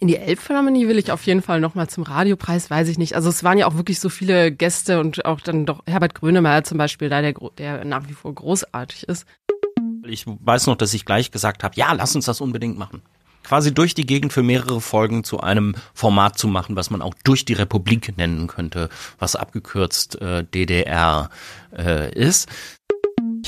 In die Elbphilharmonie will ich auf jeden Fall nochmal zum Radiopreis, weiß ich nicht. Also es waren ja auch wirklich so viele Gäste und auch dann doch Herbert Grönemeyer zum Beispiel, da der, der nach wie vor großartig ist. Ich weiß noch, dass ich gleich gesagt habe, ja, lass uns das unbedingt machen. Quasi durch die Gegend für mehrere Folgen zu einem Format zu machen, was man auch durch die Republik nennen könnte, was abgekürzt äh, DDR äh, ist.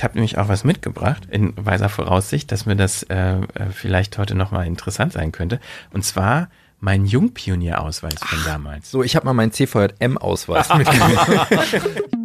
Ich habe nämlich auch was mitgebracht, in weiser Voraussicht, dass mir das äh, äh vielleicht heute nochmal interessant sein könnte. Und zwar mein Jungpionierausweis von damals. So, ich habe mal meinen CVM-Ausweis mitgebracht.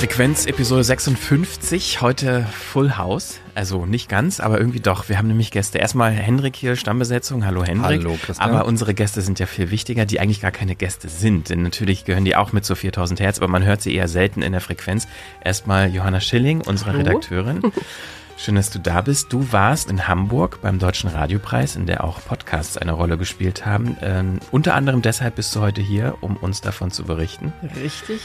Frequenz Episode 56, heute Full House. Also nicht ganz, aber irgendwie doch. Wir haben nämlich Gäste. Erstmal Hendrik hier, Stammbesetzung. Hallo Hendrik. Hallo Christian. Aber unsere Gäste sind ja viel wichtiger, die eigentlich gar keine Gäste sind. Denn natürlich gehören die auch mit zu 4000 Hertz, aber man hört sie eher selten in der Frequenz. Erstmal Johanna Schilling, unsere Hallo. Redakteurin. Schön, dass du da bist. Du warst in Hamburg beim Deutschen Radiopreis, in der auch Podcasts eine Rolle gespielt haben. Ähm, unter anderem deshalb bist du heute hier, um uns davon zu berichten. Richtig.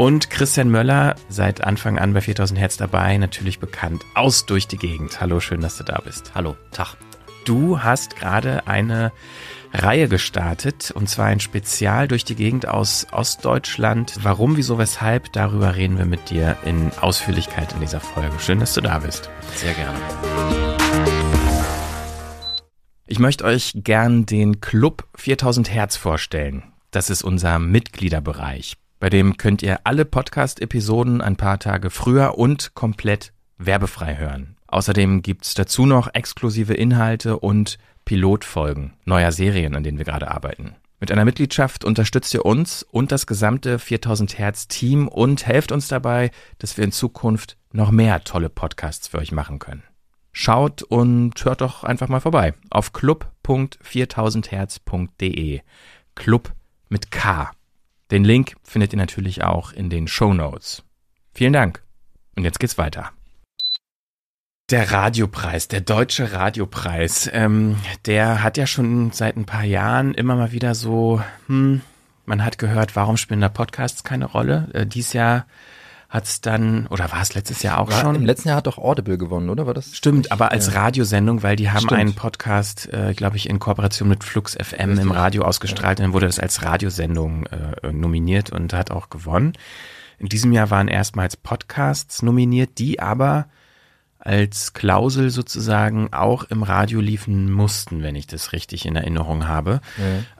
Und Christian Möller, seit Anfang an bei 4000 Hertz dabei, natürlich bekannt aus durch die Gegend. Hallo, schön, dass du da bist. Hallo, Tag. Du hast gerade eine Reihe gestartet und zwar ein Spezial durch die Gegend aus Ostdeutschland. Warum, wieso, weshalb, darüber reden wir mit dir in Ausführlichkeit in dieser Folge. Schön, dass du da bist. Sehr gerne. Ich möchte euch gern den Club 4000 Hertz vorstellen. Das ist unser Mitgliederbereich. Bei dem könnt ihr alle Podcast-Episoden ein paar Tage früher und komplett werbefrei hören. Außerdem gibt's dazu noch exklusive Inhalte und Pilotfolgen neuer Serien, an denen wir gerade arbeiten. Mit einer Mitgliedschaft unterstützt ihr uns und das gesamte 4000 Hertz Team und helft uns dabei, dass wir in Zukunft noch mehr tolle Podcasts für euch machen können. Schaut und hört doch einfach mal vorbei auf club.4000herz.de. Club mit K. Den Link findet ihr natürlich auch in den Show Notes. Vielen Dank. Und jetzt geht's weiter. Der Radiopreis, der deutsche Radiopreis, ähm, der hat ja schon seit ein paar Jahren immer mal wieder so, hm, man hat gehört, warum spielen da Podcasts keine Rolle? Äh, dies Jahr hat es dann, oder war es letztes Jahr auch war, schon? Im letzten Jahr hat doch Audible gewonnen, oder? War das? Stimmt, aber als ja. Radiosendung, weil die haben Stimmt. einen Podcast, äh, glaube ich, in Kooperation mit Flux FM Richtig. im Radio ausgestrahlt. Ja. Und dann wurde das als Radiosendung äh, nominiert und hat auch gewonnen. In diesem Jahr waren erstmals Podcasts nominiert, die aber als Klausel sozusagen auch im Radio liefen mussten, wenn ich das richtig in Erinnerung habe.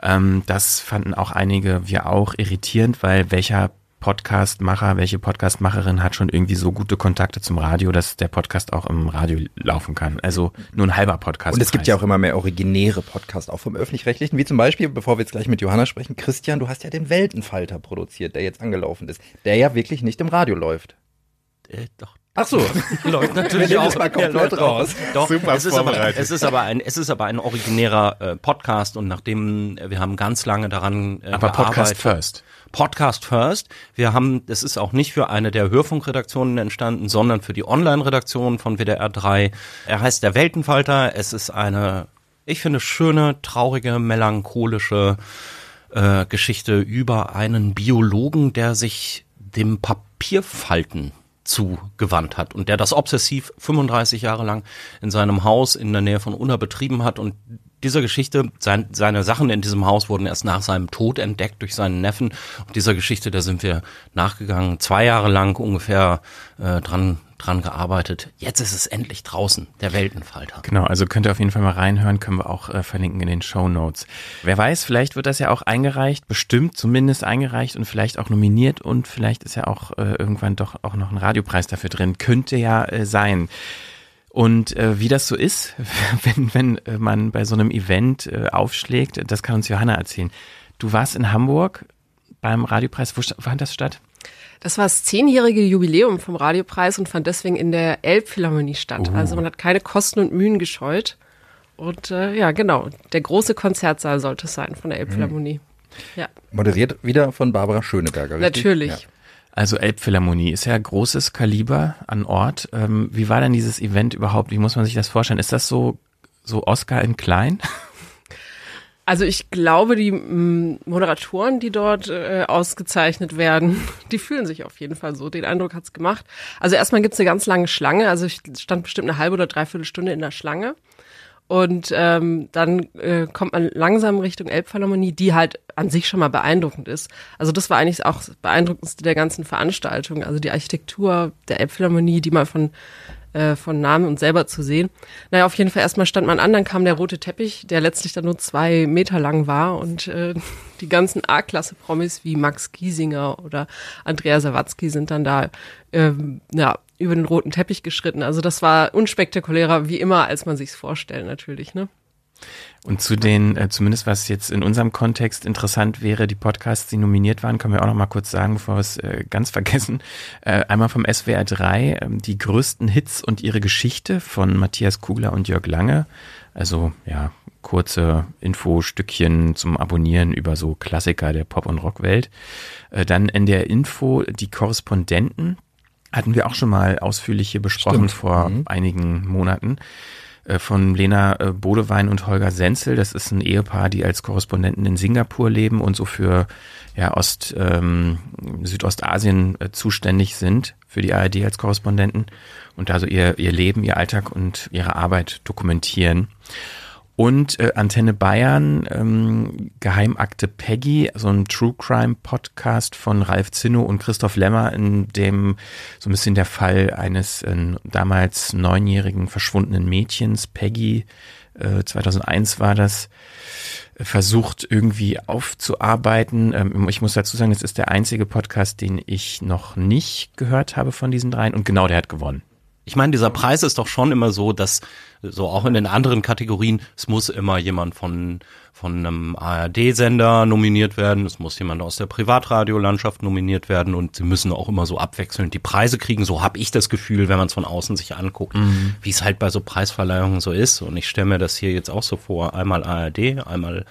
Ja. Ähm, das fanden auch einige, wir auch irritierend, weil welcher Podcastmacher, welche Podcastmacherin hat schon irgendwie so gute Kontakte zum Radio, dass der Podcast auch im Radio laufen kann. Also nur ein halber Podcast. Und es gibt ja auch immer mehr originäre Podcasts, auch vom Öffentlich-Rechtlichen, wie zum Beispiel, bevor wir jetzt gleich mit Johanna sprechen, Christian, du hast ja den Weltenfalter produziert, der jetzt angelaufen ist, der ja wirklich nicht im Radio läuft. Äh, doch, Ach so, läuft natürlich auch. mal komplett raus. Doch, Super es ist, aber, es ist aber ein, es ist aber ein originärer äh, Podcast und nachdem äh, wir haben ganz lange daran äh, aber gearbeitet. Podcast first. Podcast First. Wir haben, das ist auch nicht für eine der Hörfunkredaktionen entstanden, sondern für die Online-Redaktion von WDR 3. Er heißt der Weltenfalter. Es ist eine, ich finde, schöne, traurige, melancholische äh, Geschichte über einen Biologen, der sich dem Papierfalten zugewandt hat und der das obsessiv 35 Jahre lang in seinem Haus in der Nähe von Unna betrieben hat und dieser Geschichte, sein, seine Sachen in diesem Haus wurden erst nach seinem Tod entdeckt durch seinen Neffen. Und dieser Geschichte, da sind wir nachgegangen, zwei Jahre lang ungefähr äh, dran dran gearbeitet. Jetzt ist es endlich draußen, der Weltenfalter. Genau, also könnt ihr auf jeden Fall mal reinhören, können wir auch äh, verlinken in den Show Notes. Wer weiß, vielleicht wird das ja auch eingereicht, bestimmt zumindest eingereicht und vielleicht auch nominiert und vielleicht ist ja auch äh, irgendwann doch auch noch ein Radiopreis dafür drin. Könnte ja äh, sein. Und äh, wie das so ist, wenn, wenn äh, man bei so einem Event äh, aufschlägt, das kann uns Johanna erzählen. Du warst in Hamburg beim Radiopreis. Wo fand das statt? Das war das zehnjährige Jubiläum vom Radiopreis und fand deswegen in der Elbphilharmonie statt. Uh. Also man hat keine Kosten und Mühen gescheut. Und äh, ja, genau, der große Konzertsaal sollte es sein von der Elbphilharmonie. Mhm. Ja. Moderiert wieder von Barbara Schöneberger. Richtig? Natürlich. Ja. Also Elbphilharmonie ist ja großes Kaliber an Ort. Ähm, wie war denn dieses Event überhaupt? Wie muss man sich das vorstellen? Ist das so, so Oscar in klein? Also ich glaube, die mm, Moderatoren, die dort äh, ausgezeichnet werden, die fühlen sich auf jeden Fall so. Den Eindruck hat's gemacht. Also erstmal gibt's eine ganz lange Schlange. Also ich stand bestimmt eine halbe oder dreiviertel Stunde in der Schlange. Und ähm, dann äh, kommt man langsam Richtung Elbphilharmonie, die halt an sich schon mal beeindruckend ist. Also das war eigentlich auch das Beeindruckendste der ganzen Veranstaltung. Also die Architektur der Elbphilharmonie, die mal von äh, von Namen und selber zu sehen. Naja, auf jeden Fall erstmal stand man an, dann kam der rote Teppich, der letztlich dann nur zwei Meter lang war und äh, die ganzen A-Klasse-Promis wie Max Giesinger oder Andrea Sawatzki sind dann da ähm, ja, über den roten Teppich geschritten. Also das war unspektakulärer wie immer, als man sich's vorstellt natürlich, ne? Und zu den, äh, zumindest was jetzt in unserem Kontext interessant wäre, die Podcasts, die nominiert waren, können wir auch noch mal kurz sagen, bevor wir es äh, ganz vergessen. Äh, einmal vom SWR 3, äh, die größten Hits und ihre Geschichte von Matthias Kugler und Jörg Lange. Also ja, kurze Infostückchen zum Abonnieren über so Klassiker der Pop- und Rockwelt. Äh, dann in der Info die Korrespondenten. Hatten wir auch schon mal ausführlich hier besprochen Stimmt. vor mhm. einigen Monaten. Äh, von Lena äh, Bodewein und Holger Senzel. Das ist ein Ehepaar, die als Korrespondenten in Singapur leben und so für ja, Ost, ähm, Südostasien äh, zuständig sind für die ARD als Korrespondenten und also ihr, ihr Leben, ihr Alltag und ihre Arbeit dokumentieren. Und äh, Antenne Bayern, ähm, Geheimakte Peggy, so ein True Crime Podcast von Ralf Zinno und Christoph Lemmer, in dem so ein bisschen der Fall eines äh, damals neunjährigen verschwundenen Mädchens, Peggy, äh, 2001 war das, versucht irgendwie aufzuarbeiten. Ähm, ich muss dazu sagen, es ist der einzige Podcast, den ich noch nicht gehört habe von diesen dreien und genau der hat gewonnen. Ich meine, dieser Preis ist doch schon immer so, dass so auch in den anderen Kategorien, es muss immer jemand von von einem ARD-Sender nominiert werden, es muss jemand aus der Privatradiolandschaft nominiert werden und sie müssen auch immer so abwechselnd die Preise kriegen. So habe ich das Gefühl, wenn man es von außen sich anguckt, mhm. wie es halt bei so Preisverleihungen so ist. Und ich stelle mir das hier jetzt auch so vor: einmal ARD, einmal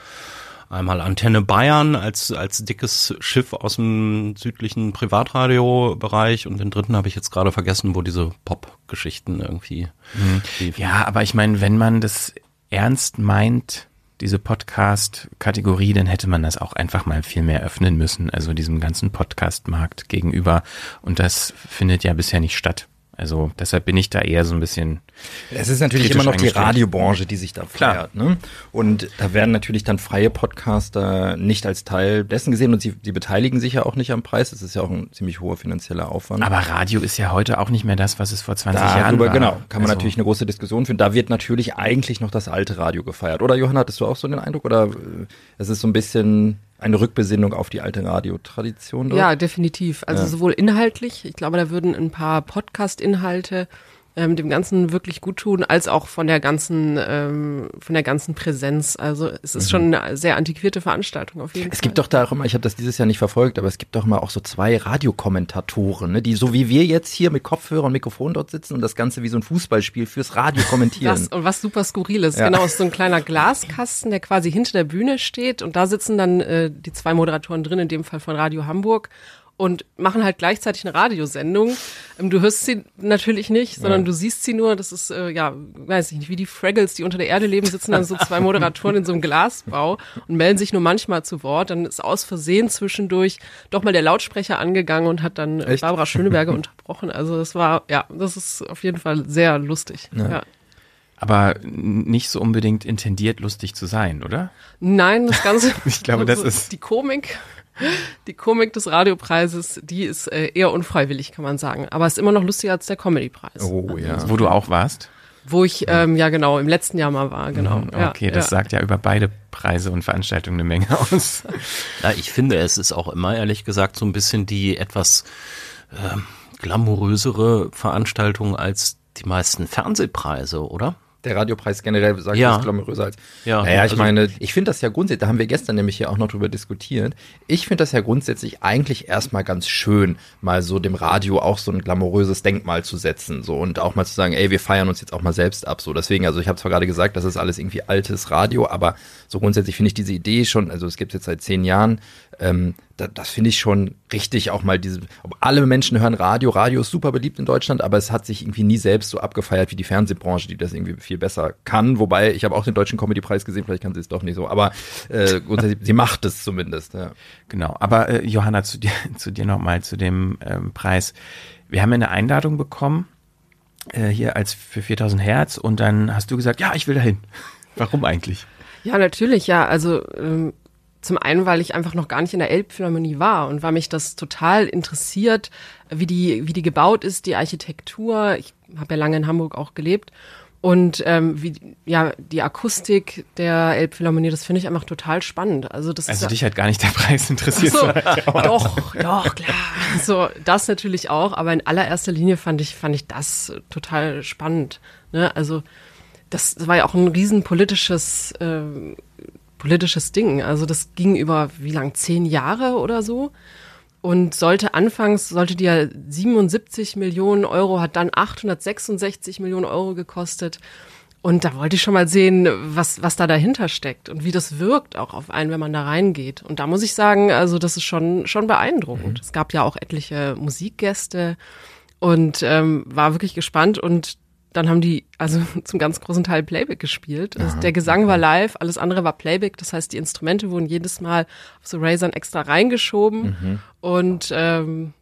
einmal Antenne Bayern als, als dickes Schiff aus dem südlichen Privatradiobereich und den dritten habe ich jetzt gerade vergessen, wo diese Pop-Geschichten irgendwie. Mhm. Ja, aber ich meine, wenn man das ernst meint, diese Podcast-Kategorie, dann hätte man das auch einfach mal viel mehr öffnen müssen, also diesem ganzen Podcast-Markt gegenüber. Und das findet ja bisher nicht statt. Also deshalb bin ich da eher so ein bisschen. Es ist natürlich immer noch die Radiobranche, die sich da feiert. Ne? Und da werden natürlich dann freie Podcaster nicht als Teil dessen gesehen und sie, sie beteiligen sich ja auch nicht am Preis. Das ist ja auch ein ziemlich hoher finanzieller Aufwand. Aber Radio ist ja heute auch nicht mehr das, was es vor 20 Darüber, Jahren war. Genau, kann man also. natürlich eine große Diskussion führen. Da wird natürlich eigentlich noch das alte Radio gefeiert. Oder Johann, hattest du auch so den Eindruck? Oder äh, es ist so ein bisschen eine Rückbesinnung auf die alte Radiotradition dort? Ja, definitiv. Also ja. sowohl inhaltlich, ich glaube, da würden ein paar Podcast-Inhalte ähm, dem Ganzen wirklich gut tun, als auch von der ganzen, ähm, von der ganzen Präsenz. Also es ist mhm. schon eine sehr antiquierte Veranstaltung auf jeden es Fall. Es gibt doch da auch immer, ich habe das dieses Jahr nicht verfolgt, aber es gibt doch immer auch so zwei Radiokommentatoren, ne, die so wie wir jetzt hier mit Kopfhörer und Mikrofon dort sitzen und das Ganze wie so ein Fußballspiel fürs Radio kommentieren. Das, und was super skurril ist, ja. genau, ist so ein kleiner Glaskasten, der quasi hinter der Bühne steht und da sitzen dann äh, die zwei Moderatoren drin, in dem Fall von Radio Hamburg und machen halt gleichzeitig eine Radiosendung. Ähm, du hörst sie natürlich nicht, sondern ja. du siehst sie nur. Das ist, äh, ja, weiß ich nicht, wie die Fraggles, die unter der Erde leben, sitzen dann so zwei Moderatoren in so einem Glasbau und melden sich nur manchmal zu Wort. Dann ist aus Versehen zwischendurch doch mal der Lautsprecher angegangen und hat dann äh, Echt? Barbara Schöneberger unterbrochen. Also das war, ja, das ist auf jeden Fall sehr lustig. Ja. ja. Aber nicht so unbedingt intendiert lustig zu sein, oder? Nein, das Ganze. ich glaube, das ist die Komik die Komik des Radiopreises, die ist äh, eher unfreiwillig, kann man sagen. Aber ist immer noch lustiger als der Comedypreis. Oh ja. Wo du auch warst? Wo ich, ähm, ja genau, im letzten Jahr mal war, genau. Mhm, okay, ja, das ja. sagt ja über beide Preise und Veranstaltungen eine Menge aus. Ja, ich finde, es ist auch immer, ehrlich gesagt, so ein bisschen die etwas äh, glamourösere Veranstaltung als die meisten Fernsehpreise, oder? Der Radiopreis generell sagt, ja. ist glamouröser als. Ja, naja, ich also, meine, ich finde das ja grundsätzlich, da haben wir gestern nämlich hier auch noch drüber diskutiert. Ich finde das ja grundsätzlich eigentlich erstmal ganz schön, mal so dem Radio auch so ein glamouröses Denkmal zu setzen, so und auch mal zu sagen, ey, wir feiern uns jetzt auch mal selbst ab, so. Deswegen, also ich habe zwar gerade gesagt, das ist alles irgendwie altes Radio, aber so grundsätzlich finde ich diese Idee schon, also es gibt jetzt seit zehn Jahren, ähm, da, das finde ich schon richtig, auch mal diese, alle Menschen hören Radio, Radio ist super beliebt in Deutschland, aber es hat sich irgendwie nie selbst so abgefeiert wie die Fernsehbranche, die das irgendwie viel besser kann, wobei ich habe auch den Deutschen Comedy-Preis gesehen, vielleicht kann sie es doch nicht so, aber äh, sie macht es zumindest, ja. Genau, aber äh, Johanna, zu dir, zu dir nochmal, zu dem ähm, Preis. Wir haben eine Einladung bekommen äh, hier als für 4000 Hertz und dann hast du gesagt, ja, ich will dahin. Warum eigentlich? Ja, natürlich, ja. Also ähm, zum einen, weil ich einfach noch gar nicht in der Elbphilharmonie war und weil mich das total interessiert, wie die, wie die gebaut ist, die Architektur. Ich habe ja lange in Hamburg auch gelebt. Und ähm, wie ja die Akustik der Elbphilharmonie, das finde ich einfach total spannend. Also das also ist dich hat gar nicht der Preis interessiert. So, doch, doch klar. So das natürlich auch, aber in allererster Linie fand ich fand ich das total spannend. Ne? Also das war ja auch ein riesen politisches äh, politisches Ding. Also das ging über wie lang zehn Jahre oder so und sollte anfangs, sollte die ja 77 Millionen Euro, hat dann 866 Millionen Euro gekostet. Und da wollte ich schon mal sehen, was, was da dahinter steckt und wie das wirkt auch auf einen, wenn man da reingeht. Und da muss ich sagen, also das ist schon, schon beeindruckend. Mhm. Es gab ja auch etliche Musikgäste und ähm, war wirklich gespannt und dann haben die also zum ganz großen Teil Playback gespielt. Also der Gesang war live, alles andere war Playback. Das heißt, die Instrumente wurden jedes Mal auf so Razern extra reingeschoben mhm. und ähm,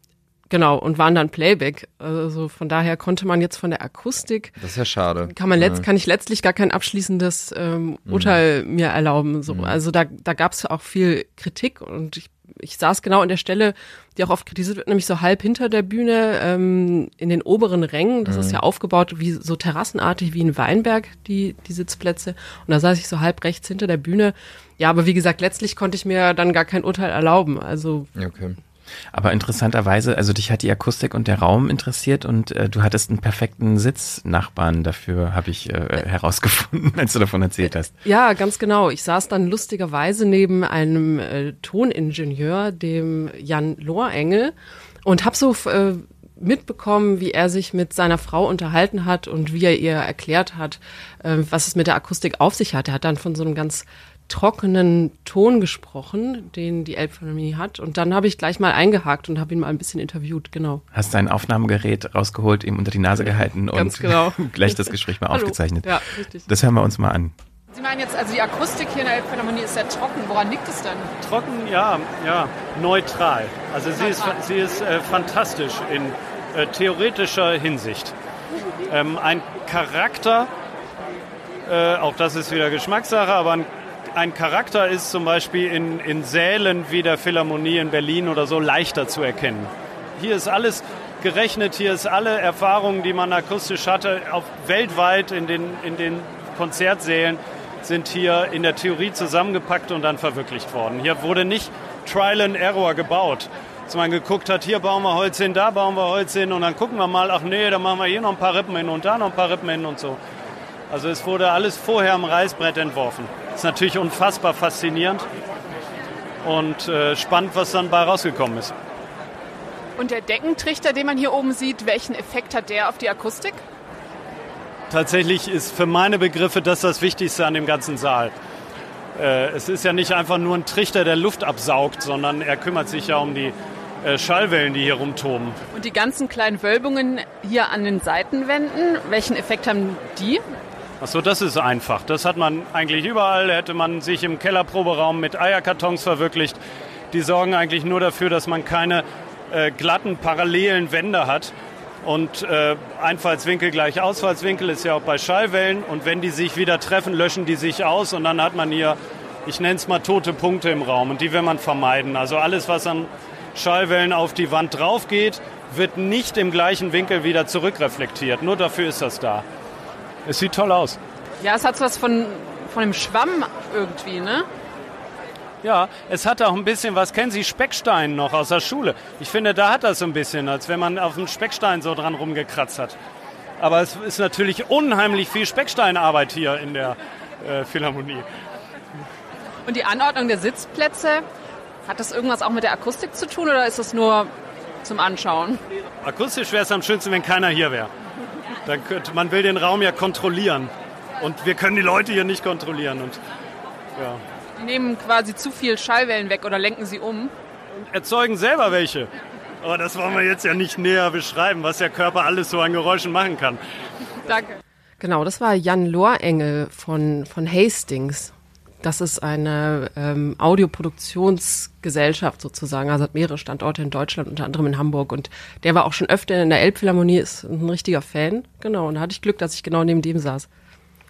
genau und waren dann Playback. Also von daher konnte man jetzt von der Akustik. Das ist ja schade. Kann man letzt, ja. kann ich letztlich gar kein abschließendes ähm, mhm. Urteil mhm. mir erlauben. So, mhm. also da da gab es auch viel Kritik und ich ich saß genau an der Stelle, die auch oft kritisiert wird, nämlich so halb hinter der Bühne, ähm, in den oberen Rängen. Das mhm. ist ja aufgebaut wie so terrassenartig wie in Weinberg, die, die Sitzplätze. Und da saß ich so halb rechts hinter der Bühne. Ja, aber wie gesagt, letztlich konnte ich mir dann gar kein Urteil erlauben. Also okay. Aber interessanterweise, also dich hat die Akustik und der Raum interessiert und äh, du hattest einen perfekten Sitznachbarn dafür, habe ich äh, herausgefunden, als du davon erzählt hast. Ja, ganz genau. Ich saß dann lustigerweise neben einem äh, Toningenieur, dem Jan Lohrengel, und habe so äh, mitbekommen, wie er sich mit seiner Frau unterhalten hat und wie er ihr erklärt hat, äh, was es mit der Akustik auf sich hat. Er hat dann von so einem ganz trockenen Ton gesprochen, den die Elbphilharmonie hat. Und dann habe ich gleich mal eingehakt und habe ihn mal ein bisschen interviewt, genau. Hast dein Aufnahmegerät rausgeholt, ihm unter die Nase gehalten und genau. gleich das Gespräch mal aufgezeichnet. Ja, richtig. Das hören wir uns mal an. Sie meinen jetzt, also die Akustik hier in der Elbphilharmonie ist sehr trocken. Woran liegt es denn? Trocken, ja, ja, neutral. Also neutral. sie ist, sie ist äh, fantastisch in äh, theoretischer Hinsicht. Ähm, ein Charakter, äh, auch das ist wieder Geschmackssache, aber ein ein Charakter ist zum Beispiel in, in Sälen wie der Philharmonie in Berlin oder so leichter zu erkennen. Hier ist alles gerechnet, hier ist alle Erfahrungen, die man akustisch hatte, auf, weltweit in den, in den Konzertsälen sind hier in der Theorie zusammengepackt und dann verwirklicht worden. Hier wurde nicht Trial and Error gebaut, dass man geguckt hat, hier bauen wir Holz hin, da bauen wir Holz hin und dann gucken wir mal, ach nee, da machen wir hier noch ein paar Rippen hin und da noch ein paar Rippen hin und so. Also es wurde alles vorher am Reißbrett entworfen. Ist natürlich unfassbar faszinierend und äh, spannend, was dann bei rausgekommen ist. Und der Deckentrichter, den man hier oben sieht, welchen Effekt hat der auf die Akustik? Tatsächlich ist für meine Begriffe das das Wichtigste an dem ganzen Saal. Äh, es ist ja nicht einfach nur ein Trichter, der Luft absaugt, sondern er kümmert sich ja um die äh, Schallwellen, die hier rumtoben. Und die ganzen kleinen Wölbungen hier an den Seitenwänden, welchen Effekt haben die? Achso, das ist einfach. Das hat man eigentlich überall. Hätte man sich im Kellerproberaum mit Eierkartons verwirklicht. Die sorgen eigentlich nur dafür, dass man keine äh, glatten, parallelen Wände hat. Und äh, Einfallswinkel gleich Ausfallswinkel ist ja auch bei Schallwellen. Und wenn die sich wieder treffen, löschen die sich aus. Und dann hat man hier, ich nenne es mal tote Punkte im Raum. Und die will man vermeiden. Also alles, was an Schallwellen auf die Wand drauf geht, wird nicht im gleichen Winkel wieder zurückreflektiert. Nur dafür ist das da. Es sieht toll aus. Ja, es hat was von, von einem Schwamm irgendwie, ne? Ja, es hat auch ein bisschen was. Kennen Sie Speckstein noch aus der Schule? Ich finde, da hat das so ein bisschen, als wenn man auf einem Speckstein so dran rumgekratzt hat. Aber es ist natürlich unheimlich viel Specksteinarbeit hier in der äh, Philharmonie. Und die Anordnung der Sitzplätze, hat das irgendwas auch mit der Akustik zu tun oder ist das nur zum Anschauen? Akustisch wäre es am schönsten, wenn keiner hier wäre. Dann könnte, man will den Raum ja kontrollieren. Und wir können die Leute hier nicht kontrollieren. Und, ja. Die nehmen quasi zu viel Schallwellen weg oder lenken sie um. Und erzeugen selber welche. Aber das wollen wir jetzt ja nicht näher beschreiben, was der Körper alles so an Geräuschen machen kann. Danke. Genau, das war Jan Lohrengel von, von Hastings. Das ist eine ähm, Audioproduktionsgesellschaft sozusagen, also hat mehrere Standorte in Deutschland, unter anderem in Hamburg. Und der war auch schon öfter in der Elbphilharmonie, ist ein richtiger Fan. Genau, und da hatte ich Glück, dass ich genau neben dem saß.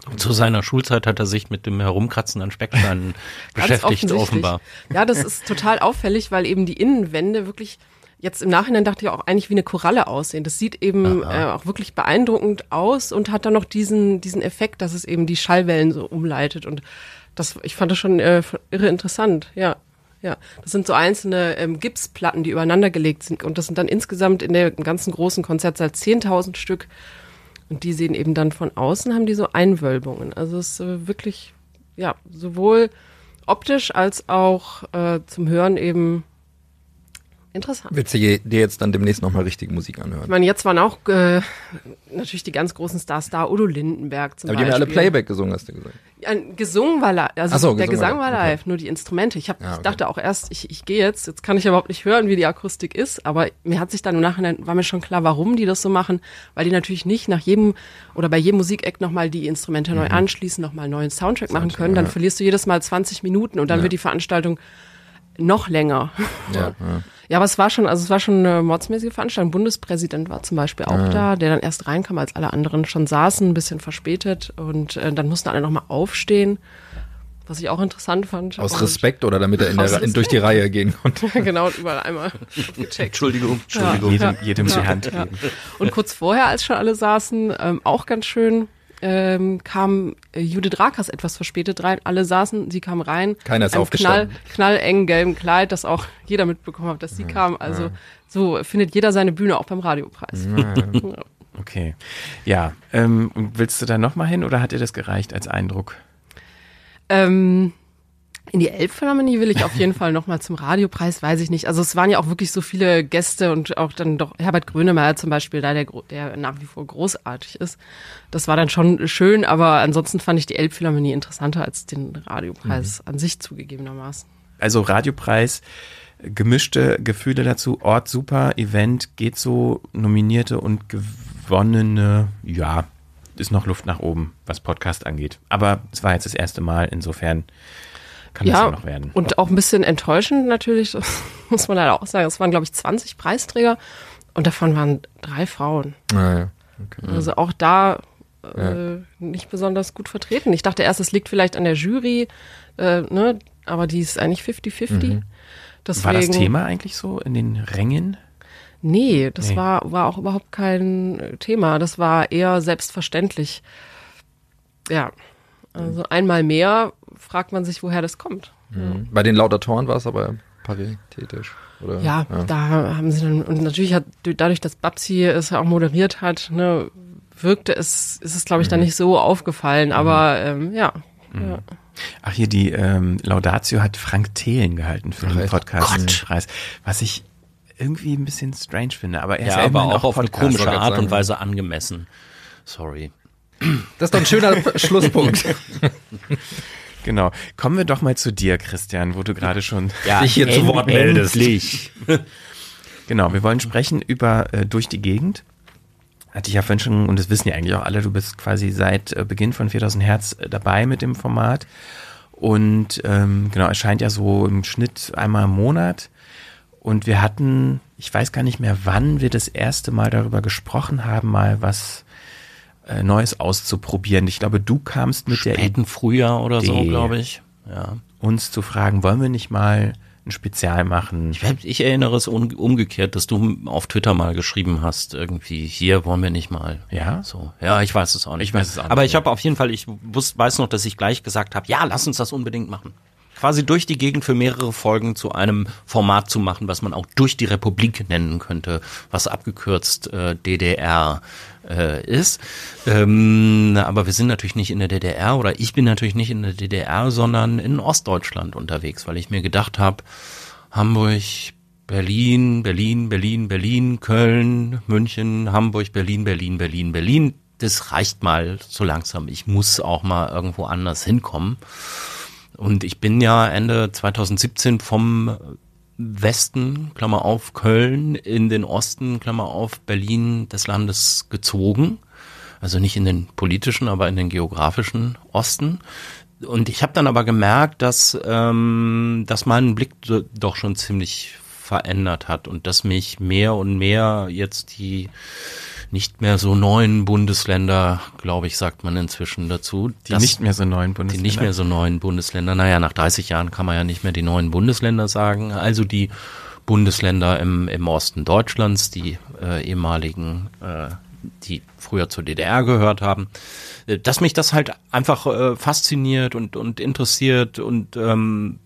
Und zu seiner Schulzeit hat er sich mit dem Herumkratzen an Specksteinen beschäftigt, offenbar. Ja, das ist total auffällig, weil eben die Innenwände wirklich jetzt im Nachhinein dachte ich auch eigentlich wie eine Koralle aussehen. Das sieht eben äh, auch wirklich beeindruckend aus und hat dann noch diesen, diesen Effekt, dass es eben die Schallwellen so umleitet. Und das, ich fand das schon äh, irre interessant, ja. Ja, das sind so einzelne ähm, Gipsplatten, die übereinander gelegt sind. Und das sind dann insgesamt in der ganzen großen Konzertsaal 10.000 Stück. Und die sehen eben dann von außen, haben die so Einwölbungen. Also es ist äh, wirklich, ja, sowohl optisch als auch äh, zum Hören eben Interessant. Willst du dir jetzt dann demnächst nochmal richtige Musik anhören? Ich meine, jetzt waren auch äh, natürlich die ganz großen Stars da, Udo Lindenberg zum Aber Beispiel. Aber die haben alle Playback gesungen, hast du gesagt. Ja, gesungen war live, also so, der Gesang war live, okay. nur die Instrumente. Ich, hab, ja, okay. ich dachte auch erst, ich, ich gehe jetzt, jetzt kann ich überhaupt nicht hören, wie die Akustik ist, aber mir hat sich dann im Nachhinein, war mir schon klar, warum die das so machen, weil die natürlich nicht nach jedem oder bei jedem Musikeck nochmal die Instrumente mhm. neu anschließen, nochmal einen neuen Soundtrack, Soundtrack machen können, dann ja. verlierst du jedes Mal 20 Minuten und dann ja. wird die Veranstaltung noch länger. Ja, ja. ja, aber es war schon, also es war schon eine mordsmäßige Veranstaltung. Bundespräsident war zum Beispiel auch ja. da, der dann erst reinkam, als alle anderen schon saßen, ein bisschen verspätet und äh, dann mussten alle nochmal aufstehen. Was ich auch interessant fand. Aus Respekt oder damit er in der, in, durch die Reihe gehen konnte. genau, überall einmal gecheckt. Entschuldigung, Entschuldigung. Ja, jedem, jedem die Hand geben. Und kurz vorher, als schon alle saßen, ähm, auch ganz schön, ähm, kam äh, Judith Rakers etwas verspätet rein. Alle saßen, sie kam rein. Keiner ist aufgestanden. Knall, knallengen gelben Kleid, das auch jeder mitbekommen hat, dass sie ja, kam. Also ja. so findet jeder seine Bühne auch beim Radiopreis. Ja. okay. Ja, ähm, willst du da nochmal hin oder hat dir das gereicht als Eindruck? Ähm, in die Elbphilharmonie will ich auf jeden Fall nochmal zum Radiopreis, weiß ich nicht. Also es waren ja auch wirklich so viele Gäste und auch dann doch Herbert Grönemeyer zum Beispiel, da der, der nach wie vor großartig ist. Das war dann schon schön, aber ansonsten fand ich die Elbphilharmonie interessanter als den Radiopreis mhm. an sich zugegebenermaßen. Also Radiopreis, gemischte Gefühle dazu, Ort super, Event geht so, nominierte und gewonnene, ja, ist noch Luft nach oben, was Podcast angeht. Aber es war jetzt das erste Mal, insofern kann ja, das ja noch werden. Und auch ein bisschen enttäuschend natürlich, muss man leider auch sagen. Es waren, glaube ich, 20 Preisträger und davon waren drei Frauen. Ah, ja. okay. Also auch da äh, ja. nicht besonders gut vertreten. Ich dachte erst, es liegt vielleicht an der Jury, äh, ne? aber die ist eigentlich 50-50. Mhm. War das Thema eigentlich so in den Rängen? Nee, das nee. War, war auch überhaupt kein Thema. Das war eher selbstverständlich. Ja. Also einmal mehr fragt man sich, woher das kommt. Mhm. Bei den Laudatoren war es aber paritätisch. Oder? Ja, ja, da haben sie dann, und natürlich hat dadurch, dass Babsi es auch moderiert hat, ne, wirkte es, ist es, glaube ich, mhm. dann nicht so aufgefallen, aber ähm, ja. Mhm. ja. Ach hier, die ähm, Laudatio hat Frank Thelen gehalten für Ach, den Podcast-Preis, was ich irgendwie ein bisschen strange finde, aber er ja, ist ja aber auch, auch auf eine komische Art und Weise angemessen. Sorry. Das ist doch ein schöner Schlusspunkt. Genau. Kommen wir doch mal zu dir, Christian, wo du gerade schon ja, dich hier zu Wort meldest. Genau, wir wollen sprechen über äh, Durch die Gegend. Hatte ich ja vorhin schon, und das wissen ja eigentlich auch alle, du bist quasi seit äh, Beginn von 4000 Hertz äh, dabei mit dem Format. Und ähm, genau, erscheint ja so im Schnitt einmal im Monat. Und wir hatten, ich weiß gar nicht mehr, wann wir das erste Mal darüber gesprochen haben, mal was äh, Neues auszuprobieren. Ich glaube, du kamst mit Späten der Späten Frühjahr oder so, glaube ich. Ja. Uns zu fragen, wollen wir nicht mal ein Spezial machen? Ich, ich erinnere es um, umgekehrt, dass du auf Twitter mal geschrieben hast, irgendwie, hier wollen wir nicht mal. Ja? So. Ja, ich weiß es auch nicht. Ich weiß es auch nicht. Aber ich habe auf jeden Fall, ich wusste, weiß noch, dass ich gleich gesagt habe, ja, lass uns das unbedingt machen quasi durch die Gegend für mehrere Folgen zu einem Format zu machen, was man auch durch die Republik nennen könnte, was abgekürzt äh, DDR äh, ist. Ähm, aber wir sind natürlich nicht in der DDR oder ich bin natürlich nicht in der DDR, sondern in Ostdeutschland unterwegs, weil ich mir gedacht habe, Hamburg, Berlin, Berlin, Berlin, Berlin, Köln, München, Hamburg, Berlin, Berlin, Berlin, Berlin. Das reicht mal so langsam. Ich muss auch mal irgendwo anders hinkommen. Und ich bin ja Ende 2017 vom Westen, Klammer auf, Köln, in den Osten, Klammer auf, Berlin des Landes gezogen. Also nicht in den politischen, aber in den geografischen Osten. und ich habe dann aber gemerkt, dass, ähm, dass mein Blick doch schon ziemlich verändert hat und dass mich mehr und mehr jetzt die nicht mehr so neuen Bundesländer, glaube ich, sagt man inzwischen dazu. Die nicht mehr so neuen Bundesländer. Die nicht mehr so neuen Bundesländer. Naja, nach 30 Jahren kann man ja nicht mehr die neuen Bundesländer sagen. Also die Bundesländer im, im Osten Deutschlands, die äh, ehemaligen, äh, die früher zur DDR gehört haben, äh, dass mich das halt einfach äh, fasziniert und, und interessiert und ähm,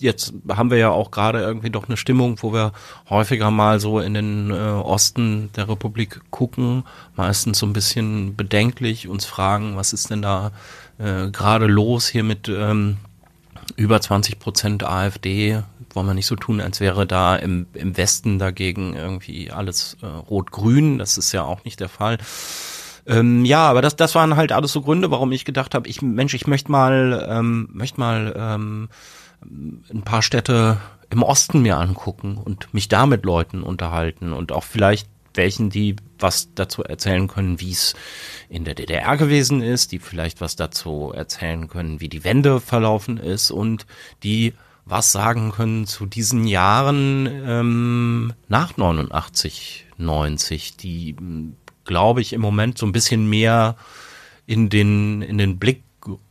jetzt haben wir ja auch gerade irgendwie doch eine Stimmung, wo wir häufiger mal so in den äh, Osten der Republik gucken, meistens so ein bisschen bedenklich uns fragen, was ist denn da äh, gerade los hier mit ähm, über 20 Prozent AfD? Wollen wir nicht so tun, als wäre da im, im Westen dagegen irgendwie alles äh, rot-grün. Das ist ja auch nicht der Fall. Ähm, ja, aber das, das waren halt alles so Gründe, warum ich gedacht habe, ich Mensch, ich möchte mal, ähm, möchte mal ähm, ein paar Städte im Osten mir angucken und mich da mit Leuten unterhalten und auch vielleicht welchen, die was dazu erzählen können, wie es in der DDR gewesen ist, die vielleicht was dazu erzählen können, wie die Wende verlaufen ist und die was sagen können zu diesen Jahren ähm, nach 89, 90, die, glaube ich, im Moment so ein bisschen mehr in den, in den Blick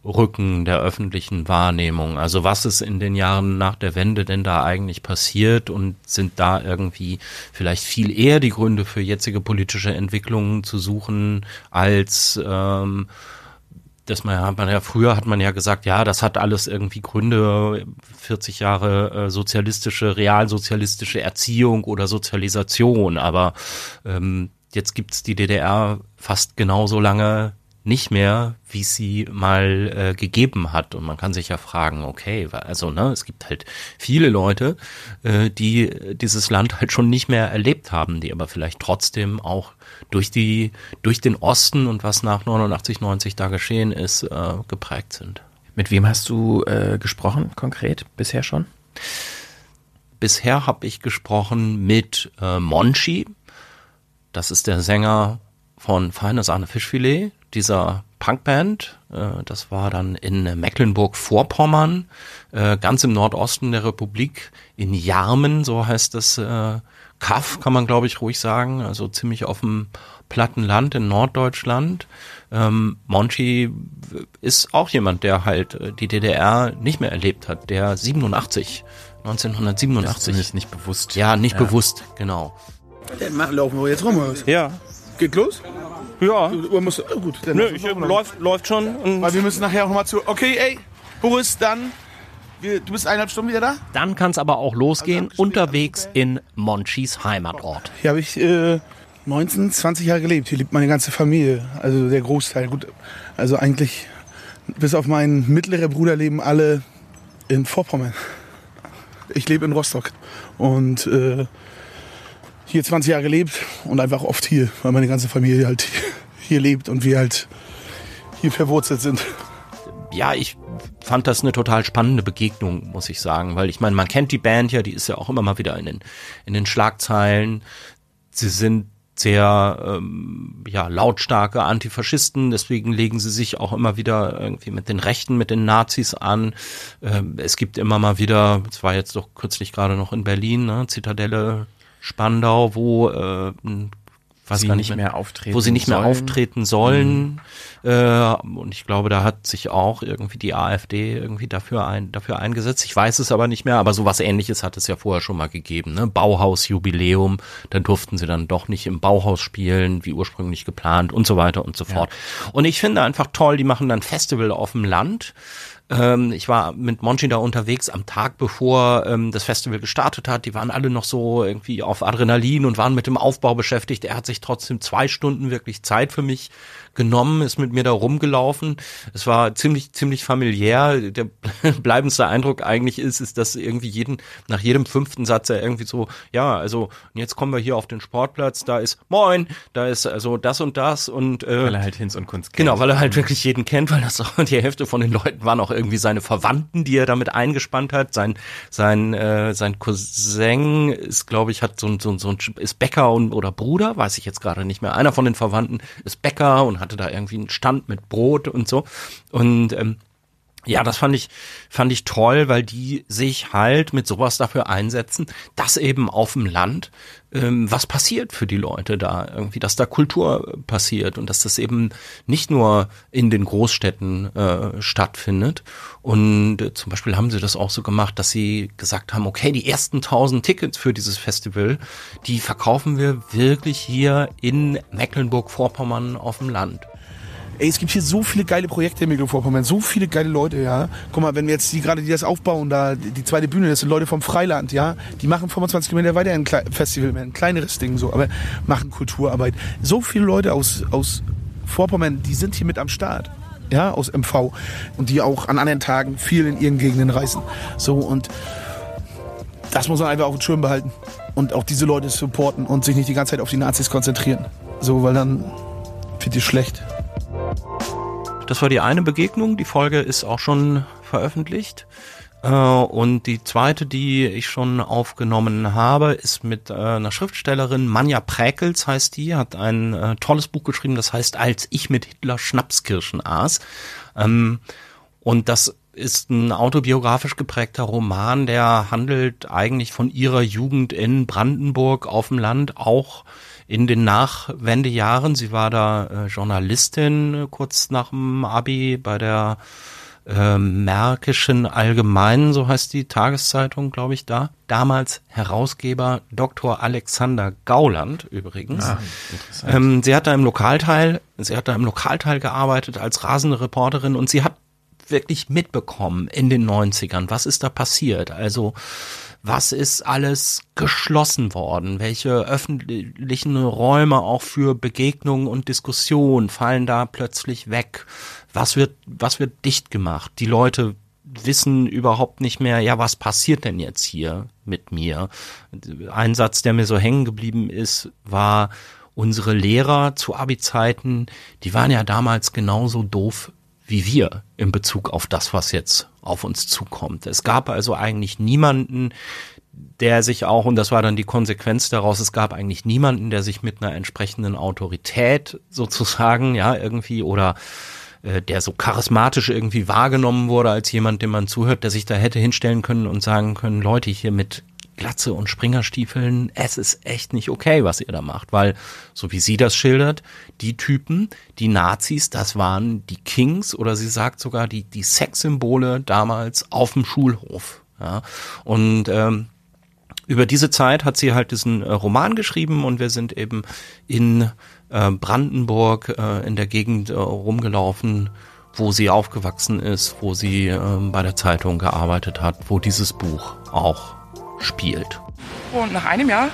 Rücken der öffentlichen Wahrnehmung. Also was ist in den Jahren nach der Wende denn da eigentlich passiert und sind da irgendwie vielleicht viel eher die Gründe für jetzige politische Entwicklungen zu suchen, als ähm, dass man, hat man ja früher hat man ja gesagt, ja, das hat alles irgendwie Gründe, 40 Jahre äh, sozialistische, realsozialistische Erziehung oder Sozialisation, aber ähm, jetzt gibt's die DDR fast genauso lange nicht mehr, wie sie mal äh, gegeben hat. Und man kann sich ja fragen, okay, also ne, es gibt halt viele Leute, äh, die dieses Land halt schon nicht mehr erlebt haben, die aber vielleicht trotzdem auch durch die, durch den Osten und was nach 89, 90 da geschehen ist, äh, geprägt sind. Mit wem hast du äh, gesprochen konkret bisher schon? Bisher habe ich gesprochen mit äh, Monchi. Das ist der Sänger von Feine Sahne Fischfilet dieser Punkband. Äh, das war dann in Mecklenburg-Vorpommern, äh, ganz im Nordosten der Republik, in Jarmen, so heißt das äh, Kaff, kann man glaube ich ruhig sagen, also ziemlich auf dem platten Land in Norddeutschland. Ähm, Monchi ist auch jemand, der halt die DDR nicht mehr erlebt hat, der 87, 1987. Das ist nicht bewusst. Ja, nicht ja. bewusst, genau. Dann laufen wir jetzt rum. Ja. Geht los? Ja. Du, musst, oh gut, dann Nö, ich, läuft, läuft schon. Weil wir müssen nachher auch nochmal zu. Okay, ey, Boris, dann. Wir, du bist eineinhalb Stunden wieder da? Dann kann es aber auch losgehen, also unterwegs in Monchis Heimatort. Hier habe ich äh, 19, 20 Jahre gelebt. Hier lebt meine ganze Familie. Also der Großteil. Gut, also eigentlich bis auf meinen mittleren Bruder leben alle in Vorpommern. Ich lebe in Rostock. Und äh, hier 20 Jahre gelebt und einfach oft hier, weil meine ganze Familie halt hier lebt und wir halt hier verwurzelt sind. Ja, ich fand das eine total spannende Begegnung, muss ich sagen, weil ich meine, man kennt die Band ja, die ist ja auch immer mal wieder in den, in den Schlagzeilen. Sie sind sehr ähm, ja, lautstarke Antifaschisten, deswegen legen sie sich auch immer wieder irgendwie mit den Rechten, mit den Nazis an. Ähm, es gibt immer mal wieder, es war jetzt doch kürzlich gerade noch in Berlin, ne, Zitadelle Spandau, wo äh, was sie gar nicht mehr, auftreten wo sie nicht sollen. mehr auftreten sollen. Mhm. Äh, und ich glaube, da hat sich auch irgendwie die AfD irgendwie dafür ein, dafür eingesetzt. Ich weiß es aber nicht mehr, aber sowas ähnliches hat es ja vorher schon mal gegeben. Ne? Bauhausjubiläum, dann durften sie dann doch nicht im Bauhaus spielen, wie ursprünglich geplant und so weiter und so fort. Ja. Und ich finde einfach toll, die machen dann Festival auf dem Land ähm, ich war mit Monchi da unterwegs am Tag, bevor ähm, das Festival gestartet hat. Die waren alle noch so irgendwie auf Adrenalin und waren mit dem Aufbau beschäftigt. Er hat sich trotzdem zwei Stunden wirklich Zeit für mich genommen, ist mit mir da rumgelaufen. Es war ziemlich, ziemlich familiär. Der bleibendste Eindruck eigentlich ist, ist, dass irgendwie jeden, nach jedem fünften Satz er irgendwie so, ja, also jetzt kommen wir hier auf den Sportplatz, da ist Moin, da ist also das und das und äh, weil er halt Hinz und Kunst kennt. Genau, weil er halt wirklich jeden kennt, weil das auch die Hälfte von den Leuten waren auch irgendwie seine Verwandten, die er damit eingespannt hat. Sein sein äh, sein Cousin ist, glaube ich, hat so ein so ein so ein ist Bäcker und oder Bruder, weiß ich jetzt gerade nicht mehr. Einer von den Verwandten ist Bäcker und hat hatte da irgendwie einen Stand mit Brot und so. Und ähm, ja, das fand ich, fand ich toll, weil die sich halt mit sowas dafür einsetzen, dass eben auf dem Land ähm, was passiert für die Leute da, irgendwie, dass da Kultur passiert und dass das eben nicht nur in den Großstädten äh, stattfindet. Und äh, zum Beispiel haben sie das auch so gemacht, dass sie gesagt haben, okay, die ersten tausend Tickets für dieses Festival, die verkaufen wir wirklich hier in Mecklenburg-Vorpommern auf dem Land. Ey, es gibt hier so viele geile Projekte in Mecklenburg-Vorpommern, so viele geile Leute, ja. Guck mal, wenn wir jetzt die gerade, die das aufbauen, da die zweite Bühne, das sind Leute vom Freiland, ja. Die machen 25 Kilometer weiter ein Festival, ein kleineres Ding so, aber machen Kulturarbeit. So viele Leute aus, aus Vorpommern, die sind hier mit am Start. Ja, aus MV. Und die auch an anderen Tagen viel in ihren Gegenden reisen. So, und das muss man einfach auf dem Schirm behalten. Und auch diese Leute supporten und sich nicht die ganze Zeit auf die Nazis konzentrieren. So, weil dann wird ihr schlecht. Das war die eine Begegnung. Die Folge ist auch schon veröffentlicht. Äh, und die zweite, die ich schon aufgenommen habe, ist mit äh, einer Schriftstellerin, Manja Präkels heißt die, hat ein äh, tolles Buch geschrieben, das heißt Als ich mit Hitler Schnapskirschen aß. Ähm, und das ist ein autobiografisch geprägter Roman, der handelt eigentlich von ihrer Jugend in Brandenburg auf dem Land, auch in den Nachwendejahren. Sie war da äh, Journalistin äh, kurz nach dem Abi bei der äh, Märkischen Allgemeinen, so heißt die Tageszeitung, glaube ich, da. Damals Herausgeber Dr. Alexander Gauland übrigens. Ah, ähm, sie hat da im Lokalteil, sie hat da im Lokalteil gearbeitet als rasende Reporterin und sie hat wirklich mitbekommen in den 90ern, was ist da passiert. Also was ist alles geschlossen worden? Welche öffentlichen Räume auch für Begegnungen und Diskussionen fallen da plötzlich weg? Was wird, was wird dicht gemacht? Die Leute wissen überhaupt nicht mehr, ja, was passiert denn jetzt hier mit mir? Ein Satz, der mir so hängen geblieben ist, war, unsere Lehrer zu Abi-Zeiten, die waren ja damals genauso doof wie wir in Bezug auf das, was jetzt auf uns zukommt. Es gab also eigentlich niemanden, der sich auch, und das war dann die Konsequenz daraus, es gab eigentlich niemanden, der sich mit einer entsprechenden Autorität sozusagen, ja, irgendwie oder äh, der so charismatisch irgendwie wahrgenommen wurde als jemand, dem man zuhört, der sich da hätte hinstellen können und sagen können, Leute, hier mit Glatze und Springerstiefeln, es ist echt nicht okay, was ihr da macht, weil, so wie sie das schildert, die Typen, die Nazis, das waren die Kings oder sie sagt sogar die, die Sexsymbole damals auf dem Schulhof. Ja. Und ähm, über diese Zeit hat sie halt diesen äh, Roman geschrieben und wir sind eben in äh, Brandenburg äh, in der Gegend äh, rumgelaufen, wo sie aufgewachsen ist, wo sie ähm, bei der Zeitung gearbeitet hat, wo dieses Buch auch spielt. Und nach einem Jahr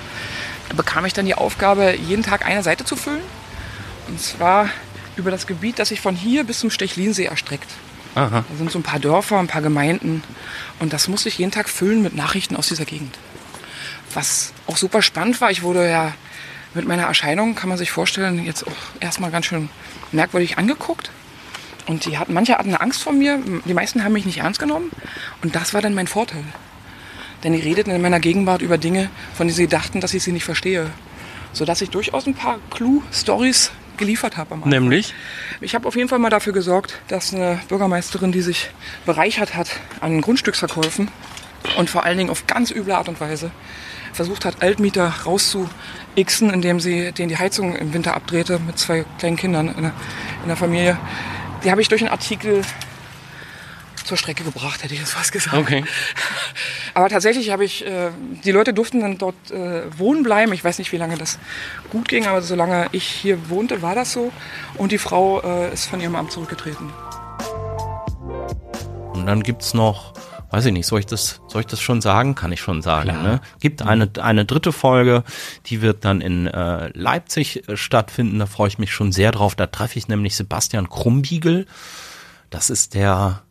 bekam ich dann die Aufgabe, jeden Tag eine Seite zu füllen. Und zwar über das Gebiet, das sich von hier bis zum Stechlinsee erstreckt. Aha. Da sind so ein paar Dörfer, ein paar Gemeinden. Und das musste ich jeden Tag füllen mit Nachrichten aus dieser Gegend. Was auch super spannend war, ich wurde ja mit meiner Erscheinung, kann man sich vorstellen, jetzt auch erstmal ganz schön merkwürdig angeguckt. Und die hatten, manche hatten Angst vor mir, die meisten haben mich nicht ernst genommen. Und das war dann mein Vorteil. Denn die redeten in meiner Gegenwart über Dinge, von denen sie dachten, dass ich sie nicht verstehe. Sodass ich durchaus ein paar Clue-Stories geliefert habe. Nämlich? Ich habe auf jeden Fall mal dafür gesorgt, dass eine Bürgermeisterin, die sich bereichert hat an Grundstücksverkäufen und vor allen Dingen auf ganz üble Art und Weise versucht hat, Altmieter rauszuixen, indem sie denen die Heizung im Winter abdrehte mit zwei kleinen Kindern in der, in der Familie. Die habe ich durch einen Artikel zur Strecke gebracht, hätte ich jetzt fast gesagt. Okay. Aber tatsächlich habe ich, äh, die Leute durften dann dort äh, wohnen bleiben. Ich weiß nicht, wie lange das gut ging, aber solange ich hier wohnte, war das so. Und die Frau äh, ist von ihrem Amt zurückgetreten. Und dann gibt es noch, weiß ich nicht, soll ich das, soll ich das schon sagen? Kann ich schon sagen. Ne? Gibt eine, eine dritte Folge, die wird dann in äh, Leipzig äh, stattfinden. Da freue ich mich schon sehr drauf. Da treffe ich nämlich Sebastian Krumbiegel. Das ist der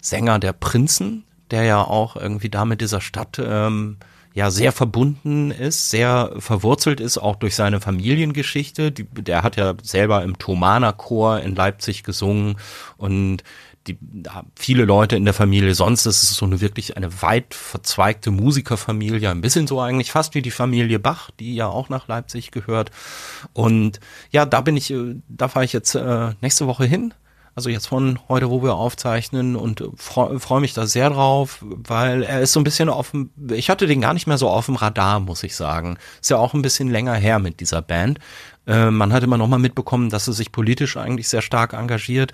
Sänger der Prinzen, der ja auch irgendwie da mit dieser Stadt ähm, ja sehr verbunden ist, sehr verwurzelt ist, auch durch seine Familiengeschichte. Die, der hat ja selber im Thomaner Chor in Leipzig gesungen und die, viele Leute in der Familie sonst, ist so eine wirklich eine weit verzweigte Musikerfamilie, ein bisschen so eigentlich fast wie die Familie Bach, die ja auch nach Leipzig gehört. Und ja, da bin ich, äh, da fahre ich jetzt äh, nächste Woche hin also jetzt von heute, wo wir aufzeichnen und freue freu mich da sehr drauf, weil er ist so ein bisschen dem, ich hatte den gar nicht mehr so auf dem Radar, muss ich sagen. Ist ja auch ein bisschen länger her mit dieser Band. Äh, man hat immer noch mal mitbekommen, dass er sich politisch eigentlich sehr stark engagiert.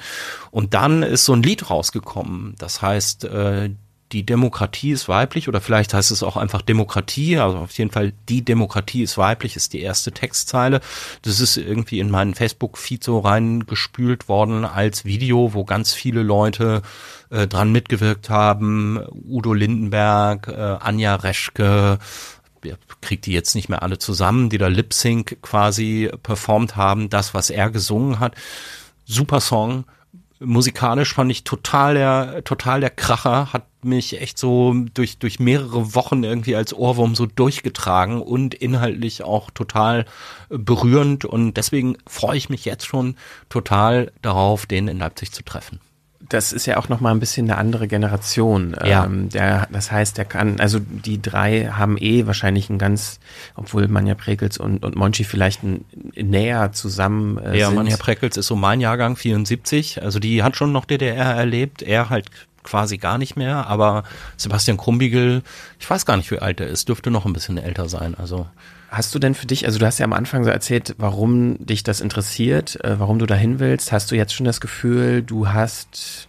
Und dann ist so ein Lied rausgekommen. Das heißt, äh, die Demokratie ist weiblich oder vielleicht heißt es auch einfach Demokratie, also auf jeden Fall die Demokratie ist weiblich, ist die erste Textzeile. Das ist irgendwie in meinen Facebook-Feed so reingespült worden als Video, wo ganz viele Leute äh, dran mitgewirkt haben. Udo Lindenberg, äh, Anja Reschke, kriegt die jetzt nicht mehr alle zusammen, die da Lip Sync quasi performt haben, das, was er gesungen hat. Super Song musikalisch fand ich total der, total der Kracher, hat mich echt so durch, durch mehrere Wochen irgendwie als Ohrwurm so durchgetragen und inhaltlich auch total berührend und deswegen freue ich mich jetzt schon total darauf, den in Leipzig zu treffen das ist ja auch noch mal ein bisschen eine andere Generation. Ja. Ähm, der, das heißt, der kann, also die drei haben eh wahrscheinlich ein ganz, obwohl Manja Prekels und, und Monchi vielleicht ein, näher zusammen äh, Ja, sind. Manja Prekels ist so mein Jahrgang 74, also die hat schon noch DDR erlebt, er halt quasi gar nicht mehr, aber Sebastian Krumbigel, ich weiß gar nicht, wie alt er ist, dürfte noch ein bisschen älter sein, also Hast du denn für dich, also du hast ja am Anfang so erzählt, warum dich das interessiert, äh, warum du dahin willst. Hast du jetzt schon das Gefühl, du hast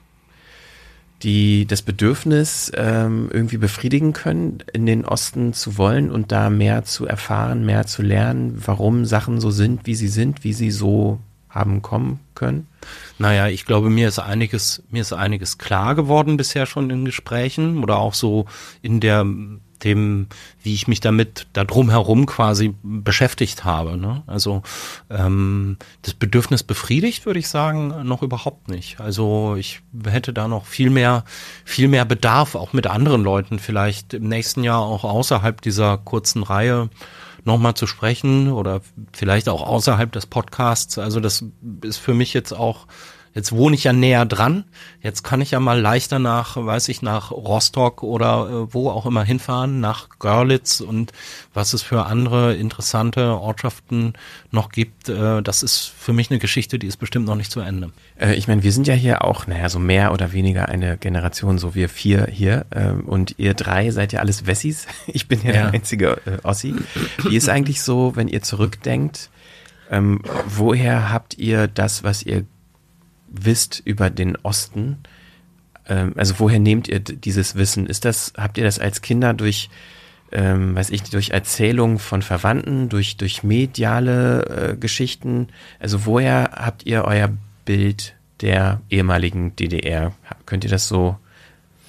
die, das Bedürfnis ähm, irgendwie befriedigen können, in den Osten zu wollen und da mehr zu erfahren, mehr zu lernen, warum Sachen so sind, wie sie sind, wie sie so haben kommen können? Naja, ich glaube, mir ist einiges, mir ist einiges klar geworden bisher schon in Gesprächen oder auch so in der dem, wie ich mich damit da drumherum quasi beschäftigt habe. Ne? Also ähm, das Bedürfnis befriedigt, würde ich sagen, noch überhaupt nicht. Also ich hätte da noch viel mehr, viel mehr Bedarf, auch mit anderen Leuten vielleicht im nächsten Jahr auch außerhalb dieser kurzen Reihe nochmal zu sprechen oder vielleicht auch außerhalb des Podcasts. Also das ist für mich jetzt auch Jetzt wohne ich ja näher dran. Jetzt kann ich ja mal leichter nach, weiß ich, nach Rostock oder äh, wo auch immer hinfahren, nach Görlitz und was es für andere interessante Ortschaften noch gibt. Äh, das ist für mich eine Geschichte, die ist bestimmt noch nicht zu Ende. Äh, ich meine, wir sind ja hier auch, naja, so mehr oder weniger eine Generation, so wir vier hier. Äh, und ihr drei seid ja alles Wessis. Ich bin ja, ja. der einzige äh, Ossi. Wie ist eigentlich so, wenn ihr zurückdenkt, ähm, woher habt ihr das, was ihr wisst über den Osten? Ähm, also woher nehmt ihr dieses Wissen? Ist das, habt ihr das als Kinder durch, ähm, weiß ich, durch Erzählungen von Verwandten, durch, durch mediale äh, Geschichten? Also woher habt ihr euer Bild der ehemaligen DDR? Könnt ihr das so,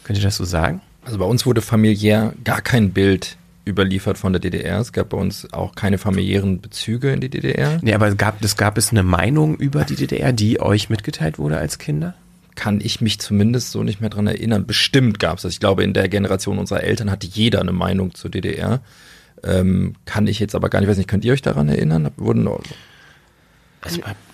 könnt ihr das so sagen? Also bei uns wurde familiär gar kein Bild überliefert von der DDR. Es gab bei uns auch keine familiären Bezüge in die DDR. Nee, aber gab, es gab es eine Meinung über die DDR, die euch mitgeteilt wurde als Kinder? Kann ich mich zumindest so nicht mehr dran erinnern. Bestimmt gab es das. Ich glaube, in der Generation unserer Eltern hatte jeder eine Meinung zur DDR. Ähm, kann ich jetzt aber gar nicht, weiß nicht, könnt ihr euch daran erinnern? Wurden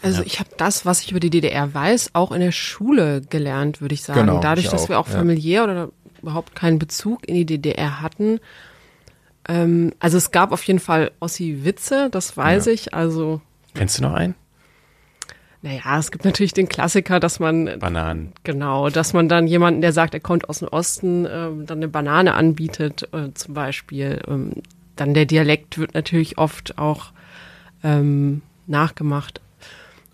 also ich habe das, was ich über die DDR weiß, auch in der Schule gelernt, würde ich sagen. Genau, Dadurch, dass auch, wir auch familiär ja. oder überhaupt keinen Bezug in die DDR hatten, ähm, also es gab auf jeden Fall Ossi-Witze, das weiß ja. ich. Also Kennst du noch einen? Naja, es gibt natürlich den Klassiker, dass man Bananen. Genau, dass man dann jemanden, der sagt, er kommt aus dem Osten, äh, dann eine Banane anbietet, äh, zum Beispiel. Ähm, dann der Dialekt wird natürlich oft auch ähm, nachgemacht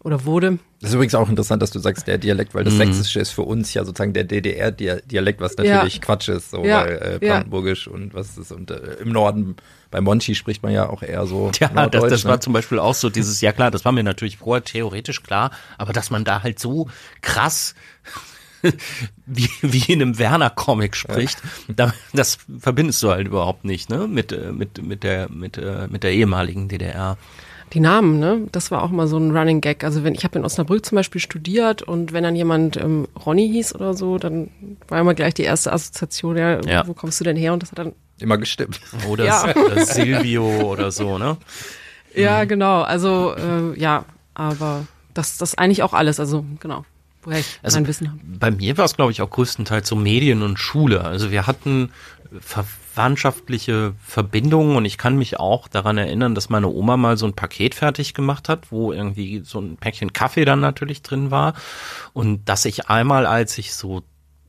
oder wurde. Das ist übrigens auch interessant, dass du sagst, der Dialekt, weil das mhm. Sächsische ist für uns ja sozusagen der DDR-Dialekt, was natürlich ja. Quatsch ist, so ja. weil äh, Brandenburgisch ja. und was ist und äh, im Norden bei Monchi spricht man ja auch eher so. Ja, das, das ne? war zum Beispiel auch so dieses, ja klar, das war mir natürlich vorher theoretisch klar, aber dass man da halt so krass wie, wie in einem Werner-Comic spricht, ja. das verbindest du halt überhaupt nicht, ne, mit, äh, mit, mit der, mit, äh, mit der ehemaligen DDR. Die Namen, ne? Das war auch mal so ein Running Gag. Also wenn ich habe in Osnabrück zum Beispiel studiert und wenn dann jemand ähm, Ronny hieß oder so, dann war immer gleich die erste Assoziation, ja, ja. wo kommst du denn her? Und das hat dann immer gestimmt. Oder, ja. oder Silvio oder so, ne? Ja, mhm. genau. Also äh, ja, aber das, das eigentlich auch alles. Also genau woher ich also mein Wissen habe. Bei mir war es, glaube ich, auch größtenteils so Medien und Schule. Also wir hatten verwandtschaftliche Verbindungen und ich kann mich auch daran erinnern, dass meine Oma mal so ein Paket fertig gemacht hat, wo irgendwie so ein Päckchen Kaffee dann natürlich drin war. Und dass ich einmal, als ich so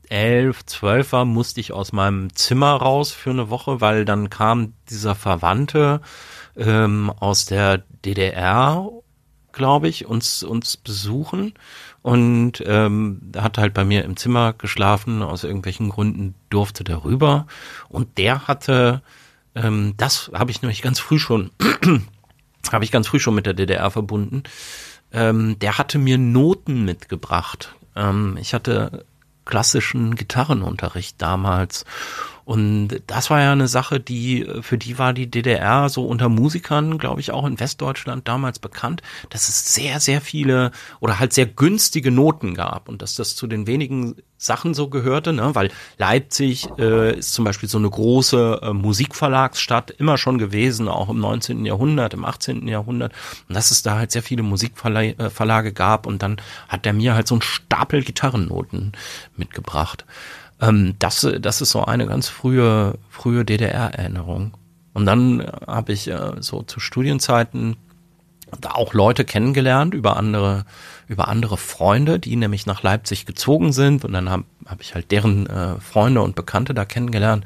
elf, zwölf war, musste ich aus meinem Zimmer raus für eine Woche, weil dann kam dieser Verwandte ähm, aus der DDR, glaube ich, uns uns besuchen und ähm, hat halt bei mir im Zimmer geschlafen. Aus irgendwelchen Gründen durfte der rüber. Und der hatte, ähm, das habe ich nämlich ganz früh schon, habe ich ganz früh schon mit der DDR verbunden. Ähm, der hatte mir Noten mitgebracht. Ähm, ich hatte klassischen Gitarrenunterricht damals und das war ja eine Sache, die, für die war die DDR so unter Musikern, glaube ich, auch in Westdeutschland damals bekannt, dass es sehr, sehr viele oder halt sehr günstige Noten gab und dass das zu den wenigen Sachen so gehörte, ne? weil Leipzig äh, ist zum Beispiel so eine große äh, Musikverlagsstadt immer schon gewesen, auch im 19. Jahrhundert, im 18. Jahrhundert und dass es da halt sehr viele Musikverlage äh, gab und dann hat der mir halt so einen Stapel Gitarrennoten mitgebracht. Ähm, das, das ist so eine ganz frühe, frühe DDR-Erinnerung. Und dann habe ich äh, so zu Studienzeiten da auch Leute kennengelernt über andere über andere Freunde, die nämlich nach Leipzig gezogen sind. Und dann habe hab ich halt deren äh, Freunde und Bekannte da kennengelernt.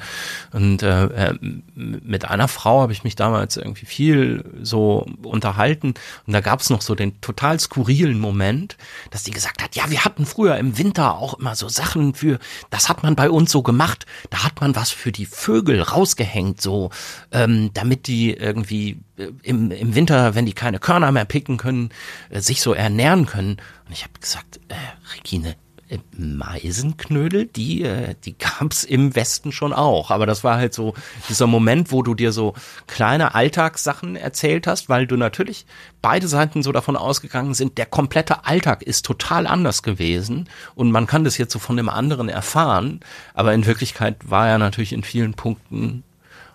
Und äh, äh mit einer Frau habe ich mich damals irgendwie viel so unterhalten. Und da gab es noch so den total skurrilen Moment, dass die gesagt hat, ja, wir hatten früher im Winter auch immer so Sachen für, das hat man bei uns so gemacht, da hat man was für die Vögel rausgehängt, so ähm, damit die irgendwie äh, im, im Winter, wenn die keine Körner mehr picken können, äh, sich so ernähren können und ich habe gesagt, äh, Regine, äh, Meisenknödel, die, äh, die gab's im Westen schon auch. Aber das war halt so dieser Moment, wo du dir so kleine Alltagssachen erzählt hast, weil du natürlich beide Seiten so davon ausgegangen sind, der komplette Alltag ist total anders gewesen und man kann das jetzt so von dem anderen erfahren. Aber in Wirklichkeit war er natürlich in vielen Punkten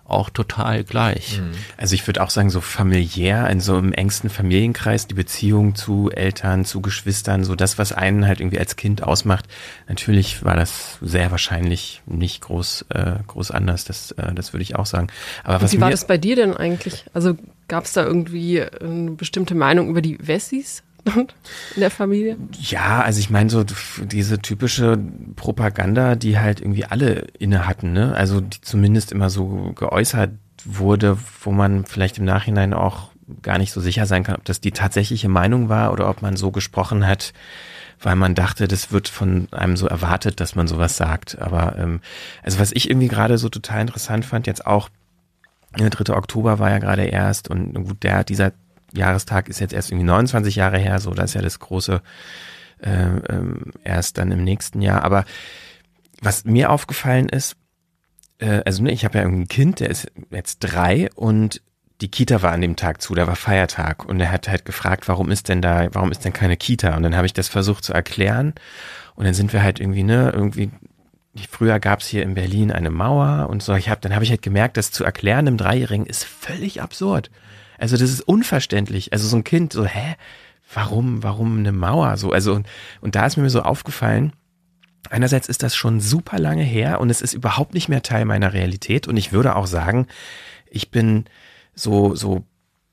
auch total gleich. Mhm. Also ich würde auch sagen, so familiär, in so im engsten Familienkreis, die Beziehung zu Eltern, zu Geschwistern, so das, was einen halt irgendwie als Kind ausmacht. Natürlich war das sehr wahrscheinlich nicht groß, äh, groß anders, das, äh, das würde ich auch sagen. Aber was wie war das bei dir denn eigentlich? Also gab es da irgendwie eine bestimmte Meinung über die Wessis? In der Familie? Ja, also ich meine so diese typische Propaganda, die halt irgendwie alle inne hatten, ne? Also die zumindest immer so geäußert wurde, wo man vielleicht im Nachhinein auch gar nicht so sicher sein kann, ob das die tatsächliche Meinung war oder ob man so gesprochen hat, weil man dachte, das wird von einem so erwartet, dass man sowas sagt. Aber ähm, also was ich irgendwie gerade so total interessant fand, jetzt auch der 3. Oktober war ja gerade erst und gut, der, dieser Jahrestag ist jetzt erst irgendwie 29 Jahre her, so das ist ja das große äh, ähm, erst dann im nächsten Jahr. Aber was mir aufgefallen ist, äh, also ne, ich habe ja ein Kind, der ist jetzt drei und die Kita war an dem Tag zu, da war Feiertag und er hat halt gefragt, warum ist denn da, warum ist denn keine Kita? Und dann habe ich das versucht zu erklären und dann sind wir halt irgendwie, ne, irgendwie Früher gab's hier in Berlin eine Mauer und so. Ich hab, dann habe ich halt gemerkt, das zu erklären im Dreijährigen ist völlig absurd. Also das ist unverständlich. Also so ein Kind, so, hä? Warum, warum eine Mauer? So, also, und, und da ist mir so aufgefallen, einerseits ist das schon super lange her und es ist überhaupt nicht mehr Teil meiner Realität. Und ich würde auch sagen, ich bin so, so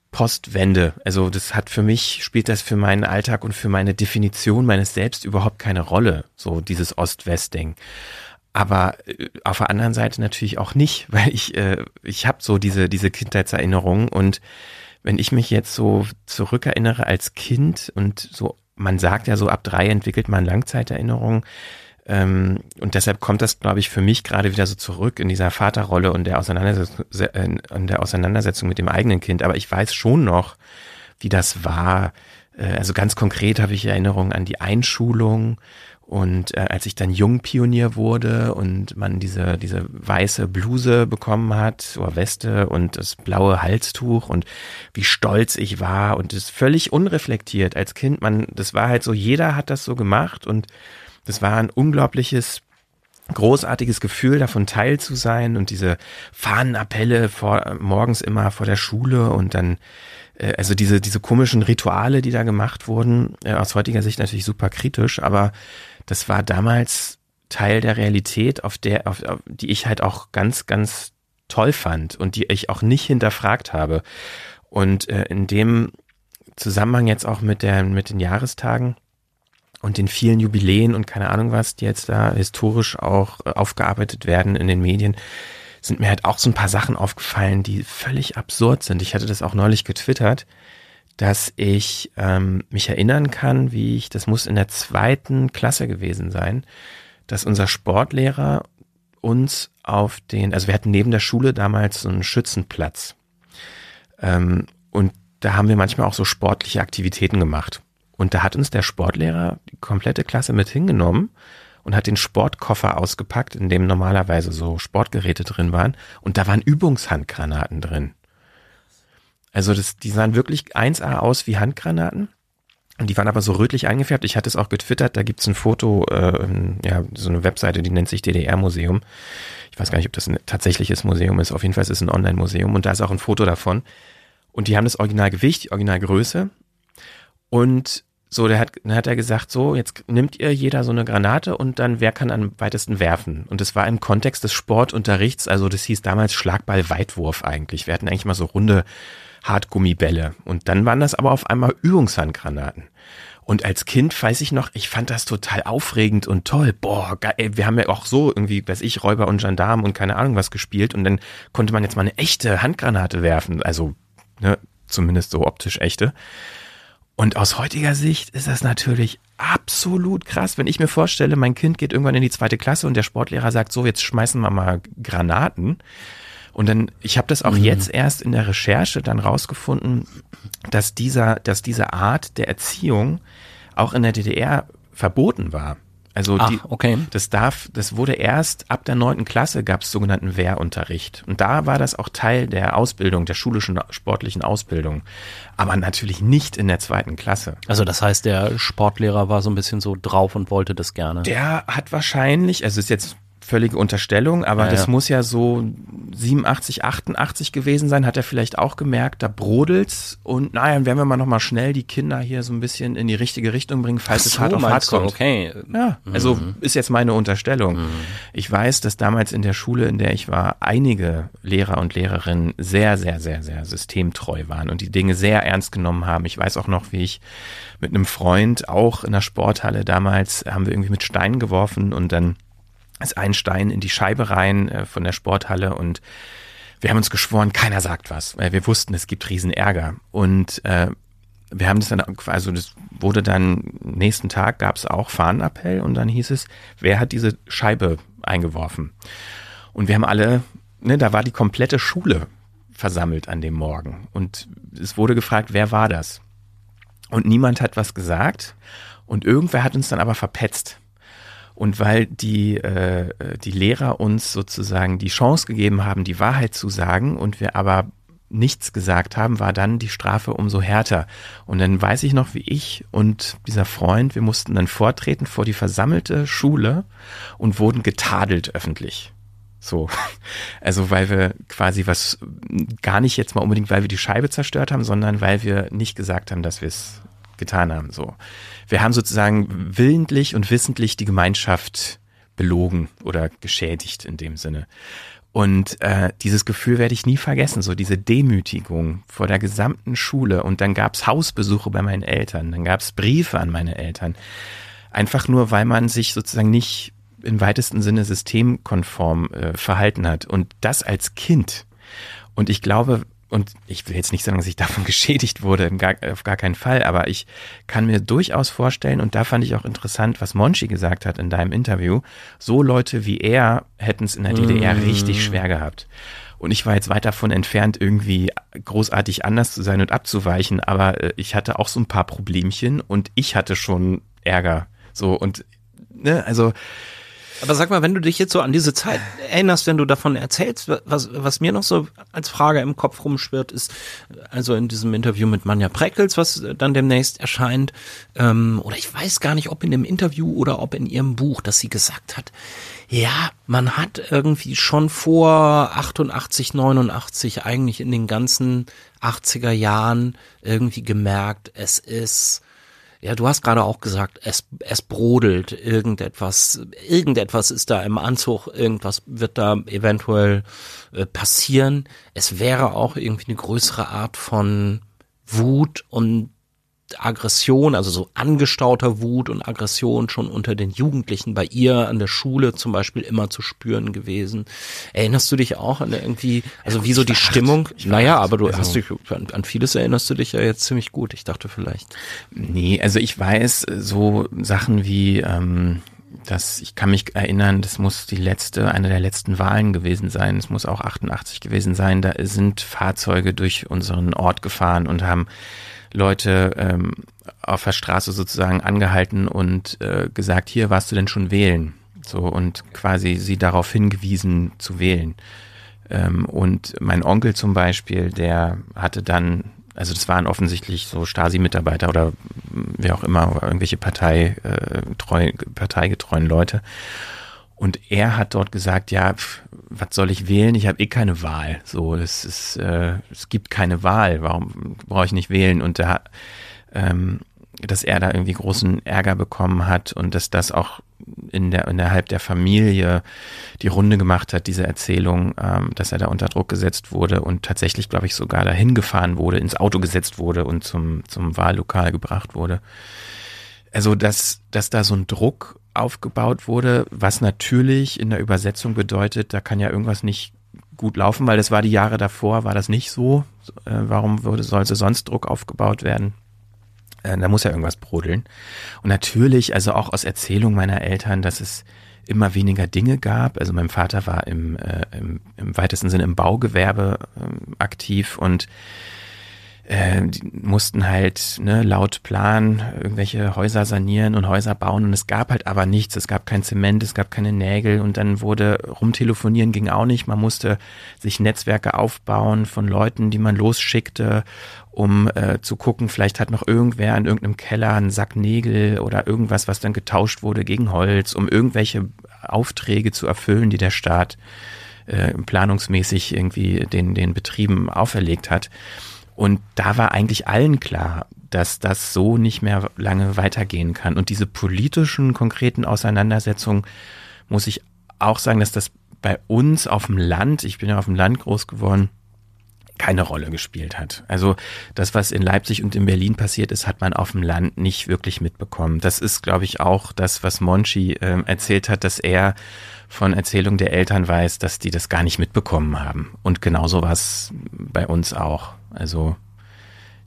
Postwende. Also das hat für mich, spielt das für meinen Alltag und für meine Definition meines Selbst überhaupt keine Rolle, so dieses Ost-West-Ding. Aber äh, auf der anderen Seite natürlich auch nicht, weil ich, äh, ich habe so diese, diese Kindheitserinnerungen und wenn ich mich jetzt so zurückerinnere als Kind und so, man sagt ja so, ab drei entwickelt man Langzeiterinnerungen. Ähm, und deshalb kommt das, glaube ich, für mich gerade wieder so zurück in dieser Vaterrolle und der Auseinandersetzung, in der Auseinandersetzung mit dem eigenen Kind. Aber ich weiß schon noch, wie das war. Äh, also ganz konkret habe ich Erinnerungen an die Einschulung und äh, als ich dann Jungpionier wurde und man diese, diese weiße Bluse bekommen hat, oder Weste und das blaue Halstuch und wie stolz ich war und das völlig unreflektiert als Kind. Man, das war halt so, jeder hat das so gemacht und das war ein unglaubliches großartiges Gefühl, davon teil zu sein und diese Fahnenappelle vor, morgens immer vor der Schule und dann äh, also diese, diese komischen Rituale, die da gemacht wurden, äh, aus heutiger Sicht natürlich super kritisch, aber das war damals Teil der Realität, auf der, auf, auf, die ich halt auch ganz, ganz toll fand und die ich auch nicht hinterfragt habe. Und äh, in dem Zusammenhang jetzt auch mit der, mit den Jahrestagen und den vielen Jubiläen und keine Ahnung was, die jetzt da historisch auch äh, aufgearbeitet werden in den Medien, sind mir halt auch so ein paar Sachen aufgefallen, die völlig absurd sind. Ich hatte das auch neulich getwittert, dass ich ähm, mich erinnern kann, wie ich, das muss in der zweiten Klasse gewesen sein, dass unser Sportlehrer uns auf den, also wir hatten neben der Schule damals so einen Schützenplatz. Ähm, und da haben wir manchmal auch so sportliche Aktivitäten gemacht. Und da hat uns der Sportlehrer die komplette Klasse mit hingenommen und hat den Sportkoffer ausgepackt, in dem normalerweise so Sportgeräte drin waren. Und da waren Übungshandgranaten drin. Also das, die sahen wirklich 1A aus wie Handgranaten. Und die waren aber so rötlich eingefärbt. Ich hatte es auch getwittert, da gibt's ein Foto, äh, ja, so eine Webseite, die nennt sich DDR-Museum. Ich weiß gar nicht, ob das ein tatsächliches Museum ist. Auf jeden Fall ist es ein Online-Museum und da ist auch ein Foto davon. Und die haben das Originalgewicht, die Originalgröße. Und so, der hat, dann hat er gesagt, so, jetzt nimmt ihr jeder so eine Granate und dann wer kann am weitesten werfen? Und das war im Kontext des Sportunterrichts, also das hieß damals Schlagball-Weitwurf eigentlich. Wir hatten eigentlich mal so runde Hartgummibälle. Und dann waren das aber auf einmal Übungshandgranaten. Und als Kind weiß ich noch, ich fand das total aufregend und toll. Boah, geil, wir haben ja auch so irgendwie, weiß ich, Räuber und Gendarmen und keine Ahnung was gespielt. Und dann konnte man jetzt mal eine echte Handgranate werfen. Also, ne, zumindest so optisch echte. Und aus heutiger Sicht ist das natürlich absolut krass, wenn ich mir vorstelle, mein Kind geht irgendwann in die zweite Klasse und der Sportlehrer sagt, so, jetzt schmeißen wir mal Granaten. Und dann, ich habe das auch mhm. jetzt erst in der Recherche dann rausgefunden, dass dieser, dass diese Art der Erziehung auch in der DDR verboten war. Also Ach, die, okay. das darf, das wurde erst ab der neunten Klasse gab es sogenannten Wehrunterricht. Und da war das auch Teil der Ausbildung, der schulischen sportlichen Ausbildung. Aber natürlich nicht in der zweiten Klasse. Also das heißt, der Sportlehrer war so ein bisschen so drauf und wollte das gerne. Der hat wahrscheinlich, also ist jetzt völlige Unterstellung, aber ja, das ja. muss ja so 87, 88 gewesen sein, hat er vielleicht auch gemerkt, da brodelt's und naja, dann werden wir mal nochmal schnell die Kinder hier so ein bisschen in die richtige Richtung bringen, falls so, es hart auf hart kommt. Okay. Ja, also mhm. ist jetzt meine Unterstellung. Mhm. Ich weiß, dass damals in der Schule, in der ich war, einige Lehrer und Lehrerinnen sehr, sehr, sehr, sehr systemtreu waren und die Dinge sehr ernst genommen haben. Ich weiß auch noch, wie ich mit einem Freund auch in der Sporthalle damals haben wir irgendwie mit Steinen geworfen und dann ist ein Stein in die Scheibe rein äh, von der Sporthalle und wir haben uns geschworen, keiner sagt was, weil wir wussten, es gibt riesen Ärger. Und äh, wir haben das dann, also das wurde dann, nächsten Tag gab es auch Fahnenappell und dann hieß es, wer hat diese Scheibe eingeworfen? Und wir haben alle, ne, da war die komplette Schule versammelt an dem Morgen. Und es wurde gefragt, wer war das? Und niemand hat was gesagt. Und irgendwer hat uns dann aber verpetzt. Und weil die, äh, die Lehrer uns sozusagen die Chance gegeben haben, die Wahrheit zu sagen und wir aber nichts gesagt haben, war dann die Strafe umso härter. Und dann weiß ich noch, wie ich und dieser Freund, wir mussten dann vortreten vor die versammelte Schule und wurden getadelt öffentlich. So. Also, weil wir quasi was, gar nicht jetzt mal unbedingt, weil wir die Scheibe zerstört haben, sondern weil wir nicht gesagt haben, dass wir es getan haben. So. Wir haben sozusagen willentlich und wissentlich die Gemeinschaft belogen oder geschädigt in dem Sinne. Und äh, dieses Gefühl werde ich nie vergessen, so diese Demütigung vor der gesamten Schule. Und dann gab's Hausbesuche bei meinen Eltern, dann gab's Briefe an meine Eltern. Einfach nur, weil man sich sozusagen nicht im weitesten Sinne systemkonform äh, verhalten hat. Und das als Kind. Und ich glaube, und ich will jetzt nicht sagen, dass ich davon geschädigt wurde, gar, auf gar keinen Fall, aber ich kann mir durchaus vorstellen, und da fand ich auch interessant, was Monchi gesagt hat in deinem Interview, so Leute wie er hätten es in der DDR mm. richtig schwer gehabt. Und ich war jetzt weit davon entfernt, irgendwie großartig anders zu sein und abzuweichen, aber äh, ich hatte auch so ein paar Problemchen und ich hatte schon Ärger. So und, ne, also aber sag mal, wenn du dich jetzt so an diese Zeit erinnerst, wenn du davon erzählst, was, was mir noch so als Frage im Kopf rumschwirrt, ist, also in diesem Interview mit Manja Preckels, was dann demnächst erscheint, ähm, oder ich weiß gar nicht, ob in dem Interview oder ob in ihrem Buch, dass sie gesagt hat, ja, man hat irgendwie schon vor 88, 89 eigentlich in den ganzen 80er Jahren irgendwie gemerkt, es ist ja, du hast gerade auch gesagt, es, es brodelt irgendetwas, irgendetwas ist da im Anzug, irgendwas wird da eventuell äh, passieren. Es wäre auch irgendwie eine größere Art von Wut und Aggression, also so angestauter Wut und Aggression schon unter den Jugendlichen bei ihr an der Schule zum Beispiel immer zu spüren gewesen. Erinnerst du dich auch an irgendwie, also wie so die Stimmung? Naja, aber du also, hast dich, an, an, vieles erinnerst du dich ja jetzt ziemlich gut. Ich dachte vielleicht. Nee, also ich weiß so Sachen wie, ähm, das, ich kann mich erinnern, das muss die letzte, eine der letzten Wahlen gewesen sein. Es muss auch 88 gewesen sein. Da sind Fahrzeuge durch unseren Ort gefahren und haben Leute ähm, auf der Straße sozusagen angehalten und äh, gesagt, hier warst du denn schon wählen? So und quasi sie darauf hingewiesen zu wählen. Ähm, und mein Onkel zum Beispiel, der hatte dann, also das waren offensichtlich so Stasi-Mitarbeiter oder wer auch immer, irgendwelche Partei, äh, treu, parteigetreuen Leute. Und er hat dort gesagt, ja, pf, was soll ich wählen? Ich habe eh keine Wahl. So, es ist, äh, es gibt keine Wahl. Warum brauche ich nicht wählen? Und da, ähm, dass er da irgendwie großen Ärger bekommen hat und dass das auch in der innerhalb der Familie die Runde gemacht hat, diese Erzählung, ähm, dass er da unter Druck gesetzt wurde und tatsächlich, glaube ich, sogar dahin gefahren wurde, ins Auto gesetzt wurde und zum zum Wahllokal gebracht wurde. Also dass dass da so ein Druck aufgebaut wurde, was natürlich in der Übersetzung bedeutet, da kann ja irgendwas nicht gut laufen, weil das war die Jahre davor, war das nicht so. Äh, warum würde, sollte sonst Druck aufgebaut werden? Äh, da muss ja irgendwas brodeln. Und natürlich, also auch aus Erzählung meiner Eltern, dass es immer weniger Dinge gab. Also mein Vater war im, äh, im, im weitesten Sinne im Baugewerbe äh, aktiv und äh, die mussten halt ne, laut Plan irgendwelche Häuser sanieren und Häuser bauen und es gab halt aber nichts. Es gab kein Zement, es gab keine Nägel und dann wurde rumtelefonieren ging auch nicht. Man musste sich Netzwerke aufbauen von Leuten, die man losschickte, um äh, zu gucken, vielleicht hat noch irgendwer in irgendeinem Keller einen Sack Nägel oder irgendwas, was dann getauscht wurde gegen Holz, um irgendwelche Aufträge zu erfüllen, die der Staat äh, planungsmäßig irgendwie den, den Betrieben auferlegt hat. Und da war eigentlich allen klar, dass das so nicht mehr lange weitergehen kann. Und diese politischen, konkreten Auseinandersetzungen, muss ich auch sagen, dass das bei uns auf dem Land, ich bin ja auf dem Land groß geworden, keine Rolle gespielt hat. Also das, was in Leipzig und in Berlin passiert ist, hat man auf dem Land nicht wirklich mitbekommen. Das ist, glaube ich, auch das, was Monchi äh, erzählt hat, dass er von Erzählungen der Eltern weiß, dass die das gar nicht mitbekommen haben. Und genauso war es bei uns auch. Also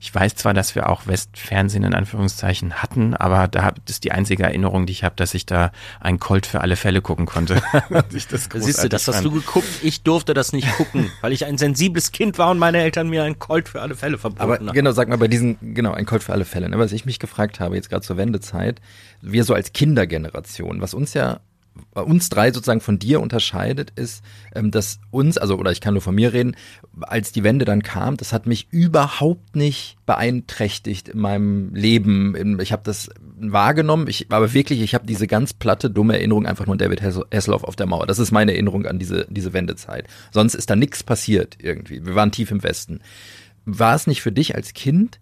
ich weiß zwar, dass wir auch Westfernsehen in Anführungszeichen hatten, aber da ist die einzige Erinnerung, die ich habe, dass ich da einen Colt für alle Fälle gucken konnte. das Siehst du, das hast du geguckt. Ich durfte das nicht gucken, weil ich ein sensibles Kind war und meine Eltern mir einen Colt für alle Fälle verboten aber, haben. Genau, sag mal bei diesen, genau, ein Colt für alle Fälle. Ne, was ich mich gefragt habe, jetzt gerade zur Wendezeit, wir so als Kindergeneration, was uns ja uns drei sozusagen von dir unterscheidet, ist, ähm, dass uns, also oder ich kann nur von mir reden, als die Wende dann kam, das hat mich überhaupt nicht beeinträchtigt in meinem Leben. Ich habe das wahrgenommen, ich aber wirklich, ich habe diese ganz platte, dumme Erinnerung einfach nur an David Hasselhoff auf der Mauer. Das ist meine Erinnerung an diese, diese Wendezeit. Sonst ist da nichts passiert irgendwie. Wir waren tief im Westen. War es nicht für dich als Kind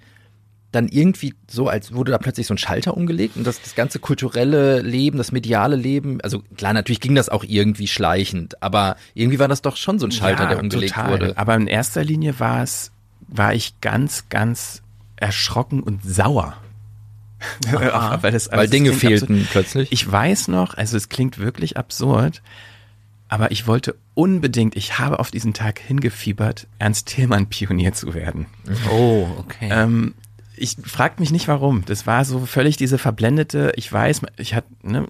dann irgendwie so, als wurde da plötzlich so ein Schalter umgelegt und das, das ganze kulturelle Leben, das mediale Leben, also klar, natürlich ging das auch irgendwie schleichend, aber irgendwie war das doch schon so ein Schalter, ja, der umgelegt total. wurde. Aber in erster Linie war es, war ich ganz, ganz erschrocken und sauer. weil, das, weil Dinge fehlten absurd. plötzlich. Ich weiß noch, also es klingt wirklich absurd, aber ich wollte unbedingt, ich habe auf diesen Tag hingefiebert, Ernst Thälmann Pionier zu werden. Oh, okay. Ähm, ich frag mich nicht warum. Das war so völlig diese verblendete, ich weiß, ich hatte, ne,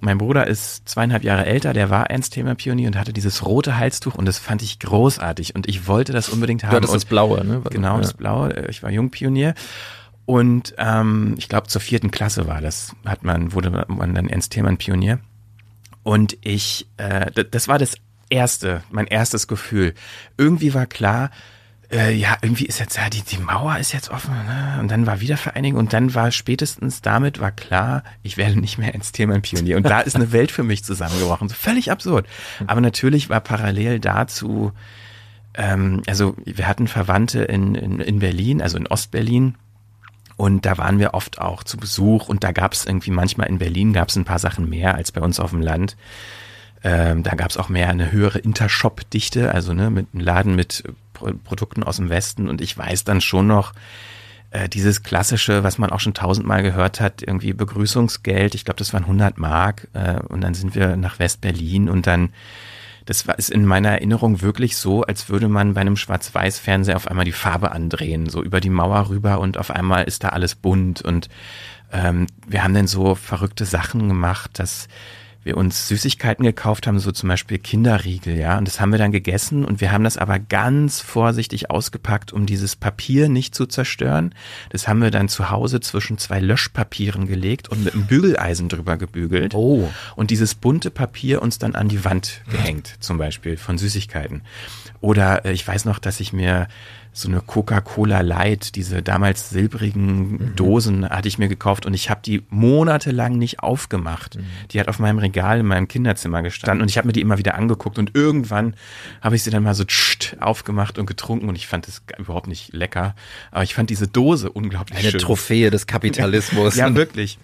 mein Bruder ist zweieinhalb Jahre älter, der war Ernst-Thema-Pionier und hatte dieses rote Halstuch und das fand ich großartig und ich wollte das unbedingt haben. Ja, das ist das Blaue, ne? Genau, ja. das Blaue. Ich war Jungpionier. Und ähm, ich glaube, zur vierten Klasse war das, hat man, wurde man dann Ernst Thälmann Pionier. Und ich, äh, das war das erste, mein erstes Gefühl. Irgendwie war klar, äh, ja, irgendwie ist jetzt, ja, die, die Mauer ist jetzt offen, ne? Und dann war Wiedervereinigung und dann war spätestens damit war klar, ich werde nicht mehr ins Thema Pionier. Und da ist eine Welt für mich zusammengebrochen. So völlig absurd. Aber natürlich war parallel dazu, ähm, also wir hatten Verwandte in, in, in Berlin, also in Ostberlin. Und da waren wir oft auch zu Besuch und da gab es irgendwie manchmal in Berlin gab es ein paar Sachen mehr als bei uns auf dem Land. Ähm, da gab es auch mehr eine höhere Intershop-Dichte, also ne, mit einem Laden mit Produkten aus dem Westen. Und ich weiß dann schon noch, äh, dieses klassische, was man auch schon tausendmal gehört hat, irgendwie Begrüßungsgeld, ich glaube, das waren 100 Mark. Äh, und dann sind wir nach West-Berlin und dann das war ist in meiner Erinnerung wirklich so, als würde man bei einem Schwarz-Weiß-Fernseher auf einmal die Farbe andrehen, so über die Mauer rüber und auf einmal ist da alles bunt und ähm, wir haben dann so verrückte Sachen gemacht, dass wir uns Süßigkeiten gekauft haben, so zum Beispiel Kinderriegel, ja, und das haben wir dann gegessen und wir haben das aber ganz vorsichtig ausgepackt, um dieses Papier nicht zu zerstören. Das haben wir dann zu Hause zwischen zwei Löschpapieren gelegt und mit einem Bügeleisen drüber gebügelt. Oh. Und dieses bunte Papier uns dann an die Wand gehängt, zum Beispiel von Süßigkeiten. Oder äh, ich weiß noch, dass ich mir so eine Coca-Cola Light, diese damals silbrigen mhm. Dosen hatte ich mir gekauft und ich habe die monatelang nicht aufgemacht. Mhm. Die hat auf meinem Regal in meinem Kinderzimmer gestanden und ich habe mir die immer wieder angeguckt und irgendwann habe ich sie dann mal so tscht, aufgemacht und getrunken und ich fand es überhaupt nicht lecker, aber ich fand diese Dose unglaublich Eine schön. Eine Trophäe des Kapitalismus. ja, wirklich.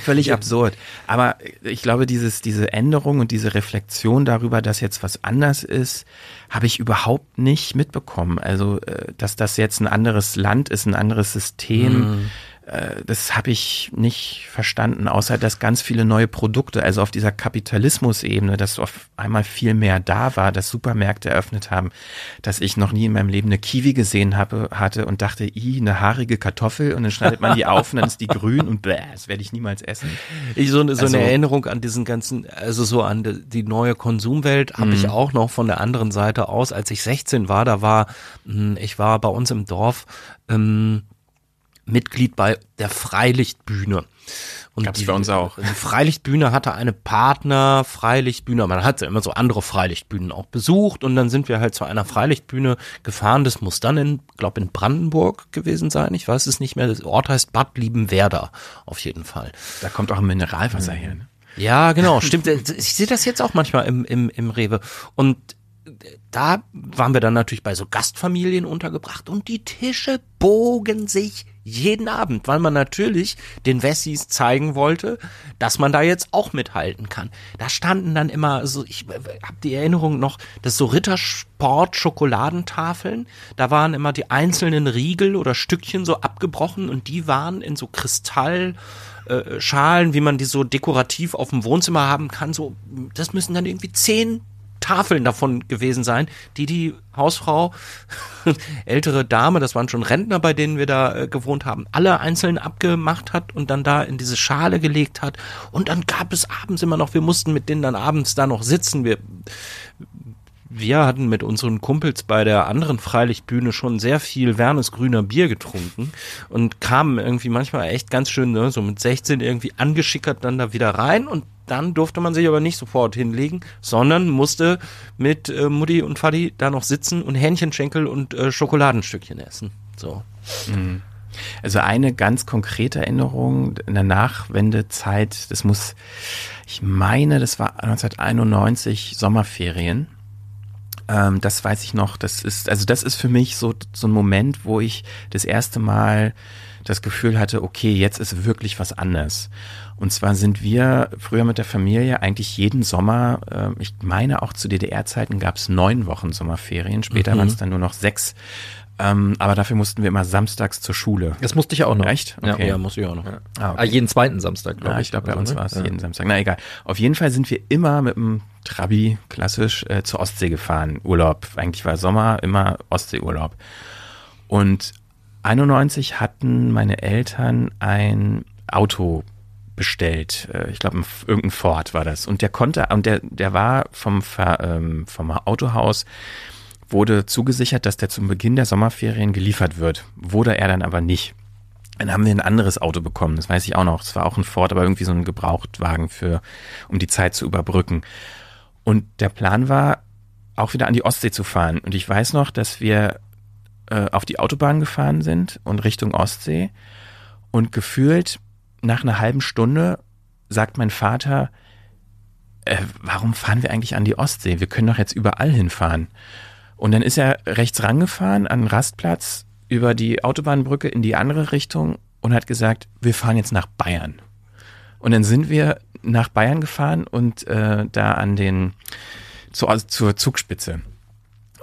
Völlig ja. absurd. Aber ich glaube, dieses, diese Änderung und diese Reflexion darüber, dass jetzt was anders ist, habe ich überhaupt nicht mitbekommen. Also, äh, dass das jetzt ein anderes Land ist, ein anderes System. Mhm das habe ich nicht verstanden, außer dass ganz viele neue Produkte, also auf dieser Kapitalismus-Ebene, dass auf einmal viel mehr da war, dass Supermärkte eröffnet haben, dass ich noch nie in meinem Leben eine Kiwi gesehen habe, hatte und dachte, i, eine haarige Kartoffel und dann schneidet man die auf und dann ist die grün und bläh, das werde ich niemals essen. Ich so, so also, eine Erinnerung an diesen ganzen, also so an die neue Konsumwelt habe ich mhm. auch noch von der anderen Seite aus. Als ich 16 war, da war, hm, ich war bei uns im Dorf, ähm, Mitglied bei der Freilichtbühne. Und Gab's die, bei uns auch. Die Freilichtbühne hatte eine Partner Freilichtbühne. Man hatte immer so andere Freilichtbühnen auch besucht und dann sind wir halt zu einer Freilichtbühne gefahren. Das muss dann in, glaube in Brandenburg gewesen sein. Ich weiß es nicht mehr. Das Ort heißt Bad Liebenwerda auf jeden Fall. Da kommt auch ein Mineralwasser her. Ne? Ja, genau, stimmt. Ich sehe das jetzt auch manchmal im, im, im Rewe. Und da waren wir dann natürlich bei so Gastfamilien untergebracht und die Tische bogen sich jeden Abend, weil man natürlich den Wessis zeigen wollte, dass man da jetzt auch mithalten kann. Da standen dann immer so, ich habe die Erinnerung noch, dass so Rittersport Schokoladentafeln, da waren immer die einzelnen Riegel oder Stückchen so abgebrochen und die waren in so Kristall äh, Schalen, wie man die so dekorativ auf dem Wohnzimmer haben kann, so, das müssen dann irgendwie zehn Tafeln davon gewesen sein, die die Hausfrau, ältere Dame, das waren schon Rentner, bei denen wir da äh, gewohnt haben, alle einzeln abgemacht hat und dann da in diese Schale gelegt hat. Und dann gab es abends immer noch, wir mussten mit denen dann abends da noch sitzen. Wir, wir hatten mit unseren Kumpels bei der anderen Freilichtbühne schon sehr viel Wernes grüner Bier getrunken und kamen irgendwie manchmal echt ganz schön, ne, so mit 16 irgendwie angeschickert dann da wieder rein und dann durfte man sich aber nicht sofort hinlegen, sondern musste mit äh, Mutti und Fadi da noch sitzen und Hähnchenschenkel und äh, Schokoladenstückchen essen. So. Mhm. Also eine ganz konkrete Erinnerung in der Nachwendezeit, das muss, ich meine, das war 1991 Sommerferien. Ähm, das weiß ich noch. Das ist, also das ist für mich so, so ein Moment, wo ich das erste Mal das Gefühl hatte, okay, jetzt ist wirklich was anders. Und zwar sind wir früher mit der Familie eigentlich jeden Sommer, äh, ich meine auch zu DDR-Zeiten gab es neun Wochen Sommerferien, später mhm. waren es dann nur noch sechs. Ähm, aber dafür mussten wir immer samstags zur Schule. Das musste ich auch noch. Echt? Okay. Ja, ja musste ich auch noch. Ja. Ah, okay. ah, jeden zweiten Samstag, glaube ja, ich. Ich glaube, bei uns war es ja. jeden Samstag. Na egal. Auf jeden Fall sind wir immer mit dem Trabi klassisch äh, zur Ostsee gefahren. Urlaub. Eigentlich war Sommer immer Ostseeurlaub. Und 91 hatten meine Eltern ein Auto bestellt. Äh, ich glaube, irgendein Ford war das. Und der konnte, und der, der war vom, ähm, vom Autohaus, wurde zugesichert, dass der zum Beginn der Sommerferien geliefert wird. Wurde er dann aber nicht. Dann haben wir ein anderes Auto bekommen, das weiß ich auch noch. Es war auch ein Ford, aber irgendwie so ein Gebrauchtwagen für, um die Zeit zu überbrücken. Und der Plan war, auch wieder an die Ostsee zu fahren. Und ich weiß noch, dass wir äh, auf die Autobahn gefahren sind und Richtung Ostsee und gefühlt nach einer halben Stunde sagt mein Vater, äh, warum fahren wir eigentlich an die Ostsee? Wir können doch jetzt überall hinfahren. Und dann ist er rechts rangefahren an den Rastplatz über die Autobahnbrücke in die andere Richtung und hat gesagt, wir fahren jetzt nach Bayern. Und dann sind wir nach Bayern gefahren und äh, da an den zu, also zur Zugspitze.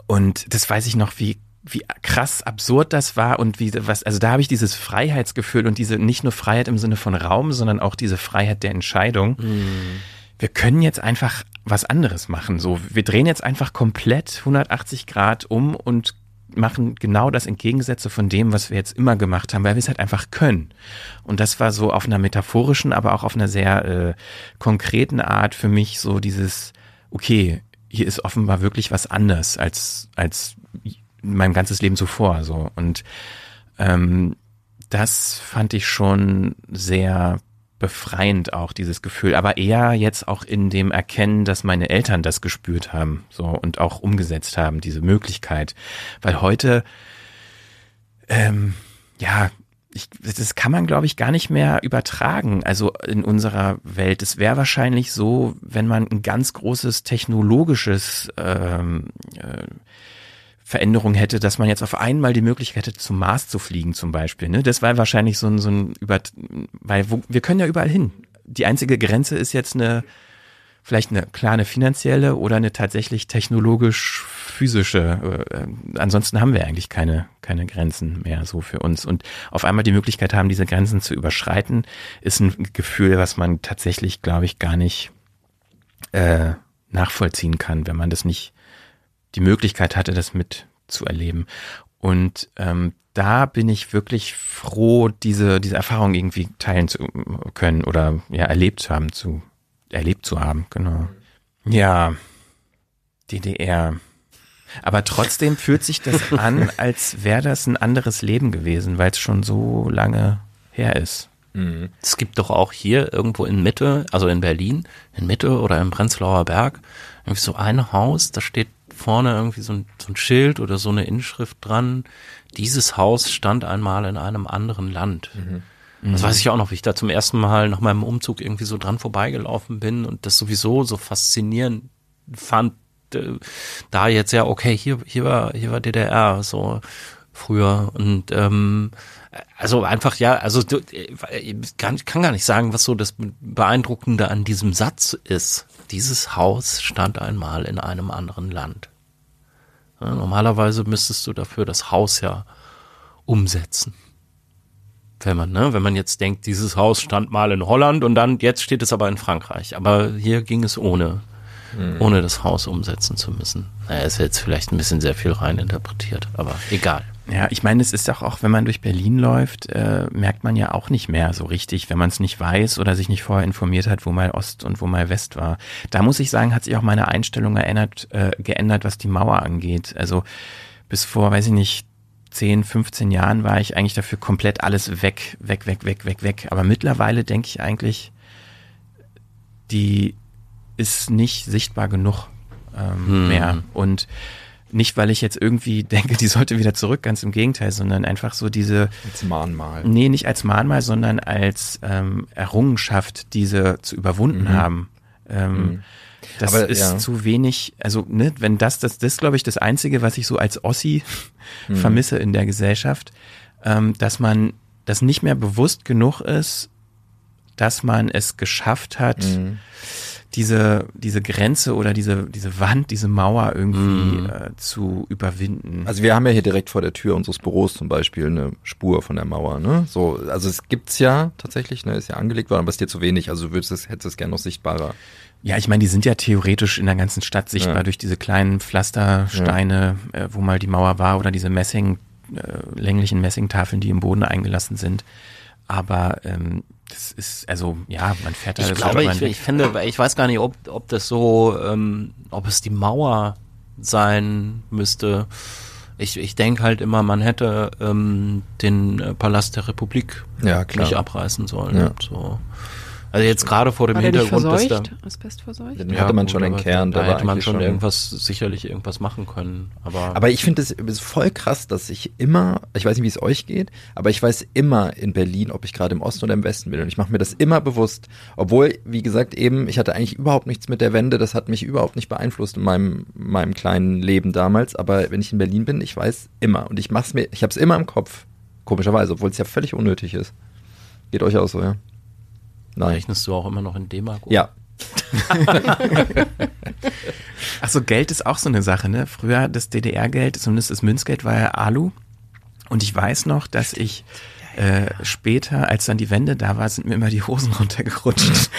Und das weiß ich noch, wie wie krass absurd das war und wie was also da habe ich dieses Freiheitsgefühl und diese nicht nur Freiheit im Sinne von Raum, sondern auch diese Freiheit der Entscheidung. Mm. Wir können jetzt einfach was anderes machen. So, wir drehen jetzt einfach komplett 180 Grad um und machen genau das Entgegensätze von dem, was wir jetzt immer gemacht haben, weil wir es halt einfach können. Und das war so auf einer metaphorischen, aber auch auf einer sehr äh, konkreten Art für mich so dieses, okay, hier ist offenbar wirklich was anders als, als mein ganzes Leben zuvor. So. Und ähm, das fand ich schon sehr befreiend auch dieses Gefühl, aber eher jetzt auch in dem Erkennen, dass meine Eltern das gespürt haben, so und auch umgesetzt haben, diese Möglichkeit, weil heute, ähm, ja, ich, das kann man, glaube ich, gar nicht mehr übertragen. Also in unserer Welt. Es wäre wahrscheinlich so, wenn man ein ganz großes technologisches ähm, äh, Veränderung hätte, dass man jetzt auf einmal die Möglichkeit hätte, zum Mars zu fliegen zum Beispiel. Ne? Das war wahrscheinlich so ein, so ein über, weil wo, wir können ja überall hin. Die einzige Grenze ist jetzt eine, vielleicht eine kleine finanzielle oder eine tatsächlich technologisch physische. Äh, ansonsten haben wir eigentlich keine, keine Grenzen mehr so für uns. Und auf einmal die Möglichkeit haben, diese Grenzen zu überschreiten, ist ein Gefühl, was man tatsächlich, glaube ich, gar nicht äh, nachvollziehen kann, wenn man das nicht die Möglichkeit hatte, das mitzuerleben. Und ähm, da bin ich wirklich froh, diese, diese Erfahrung irgendwie teilen zu können oder ja, erlebt haben, zu, erlebt zu haben, genau. Ja, DDR. Aber trotzdem fühlt sich das an, als wäre das ein anderes Leben gewesen, weil es schon so lange her ist. Mhm. Es gibt doch auch hier irgendwo in Mitte, also in Berlin, in Mitte oder im Prenzlauer Berg, irgendwie so ein Haus, da steht vorne irgendwie so ein, so ein Schild oder so eine Inschrift dran. Dieses Haus stand einmal in einem anderen Land. Mhm. Das weiß ich auch noch, wie ich da zum ersten Mal nach meinem Umzug irgendwie so dran vorbeigelaufen bin und das sowieso so faszinierend fand, äh, da jetzt ja, okay, hier, hier war, hier war DDR, so früher und ähm, also einfach ja, also ich kann, kann gar nicht sagen, was so das Beeindruckende an diesem Satz ist. Dieses Haus stand einmal in einem anderen Land. Ja, normalerweise müsstest du dafür das Haus ja umsetzen. Wenn man, ne, wenn man jetzt denkt, dieses Haus stand mal in Holland und dann jetzt steht es aber in Frankreich. Aber hier ging es ohne, mhm. ohne das Haus umsetzen zu müssen. Naja, ist jetzt vielleicht ein bisschen sehr viel rein interpretiert, aber egal. Ja, ich meine, es ist doch auch, wenn man durch Berlin läuft, äh, merkt man ja auch nicht mehr so richtig, wenn man es nicht weiß oder sich nicht vorher informiert hat, wo mal Ost und wo mal West war. Da muss ich sagen, hat sich auch meine Einstellung erinnert, äh, geändert, was die Mauer angeht. Also bis vor, weiß ich nicht, 10, 15 Jahren war ich eigentlich dafür komplett alles weg, weg, weg, weg, weg, weg. Aber mittlerweile denke ich eigentlich, die ist nicht sichtbar genug ähm, hm. mehr. Und nicht, weil ich jetzt irgendwie denke, die sollte wieder zurück, ganz im Gegenteil, sondern einfach so diese. Als Mahnmal. Nee, nicht als Mahnmal, sondern als ähm, Errungenschaft, diese zu überwunden mhm. haben. Ähm, mhm. Das Aber, ist ja. zu wenig, also ne, wenn das, das, das ist, glaube ich, das Einzige, was ich so als Ossi mhm. vermisse in der Gesellschaft, ähm, dass man das nicht mehr bewusst genug ist, dass man es geschafft hat, mhm diese, diese Grenze oder diese, diese Wand, diese Mauer irgendwie mm. äh, zu überwinden. Also wir haben ja hier direkt vor der Tür unseres Büros zum Beispiel eine Spur von der Mauer, ne? So, also es gibt's ja tatsächlich, ne, ist ja angelegt worden, aber es ist dir zu wenig, also du würdest es, hättest es gerne noch sichtbarer. Ja, ich meine, die sind ja theoretisch in der ganzen Stadt sichtbar ja. durch diese kleinen Pflastersteine, ja. äh, wo mal die Mauer war, oder diese Messing, äh, länglichen Messingtafeln, die im Boden eingelassen sind. Aber ähm, das ist, also ja, man fährt da Ich glaube, ich, ich finde, ich weiß gar nicht, ob, ob das so, ähm, ob es die Mauer sein müsste. Ich, ich denke halt immer, man hätte ähm, den äh, Palast der Republik ja, nicht abreißen sollen. Ja. So. Also jetzt gerade vor dem war Hintergrund, dass da Asbestverseucht? Ja, hatte man schon einen Kern. Da, da hätte man schon, schon irgendwas, sicherlich irgendwas machen können. Aber, aber ich finde es voll krass, dass ich immer, ich weiß nicht, wie es euch geht, aber ich weiß immer in Berlin, ob ich gerade im Osten oder im Westen bin. Und ich mache mir das immer bewusst. Obwohl, wie gesagt, eben, ich hatte eigentlich überhaupt nichts mit der Wende. Das hat mich überhaupt nicht beeinflusst in meinem, meinem kleinen Leben damals. Aber wenn ich in Berlin bin, ich weiß immer. Und ich mach's mir, ich habe es immer im Kopf. Komischerweise, obwohl es ja völlig unnötig ist. Geht euch auch so, ja? Nein. Rechnest du auch immer noch in D-Mark? Ja. Achso, Geld ist auch so eine Sache, ne? Früher das DDR-Geld, zumindest das Münzgeld war ja Alu. Und ich weiß noch, dass ich äh, später, als dann die Wende da war, sind mir immer die Hosen runtergerutscht.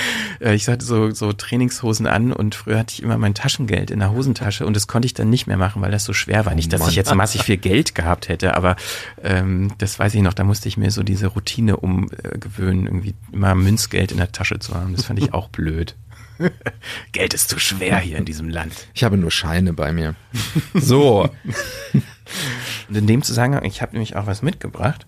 äh, ich hatte so, so Trainingshosen an und früher hatte ich immer mein Taschengeld in der Hosentasche und das konnte ich dann nicht mehr machen, weil das so schwer war. Nicht, dass ich jetzt massig viel Geld gehabt hätte, aber ähm, das weiß ich noch, da musste ich mir so diese Routine umgewöhnen, irgendwie immer Münzgeld in der Tasche zu haben. Das fand ich auch blöd. Geld ist zu schwer hier in diesem Land. Ich habe nur Scheine bei mir. So. Und in dem Zusammenhang, ich habe nämlich auch was mitgebracht,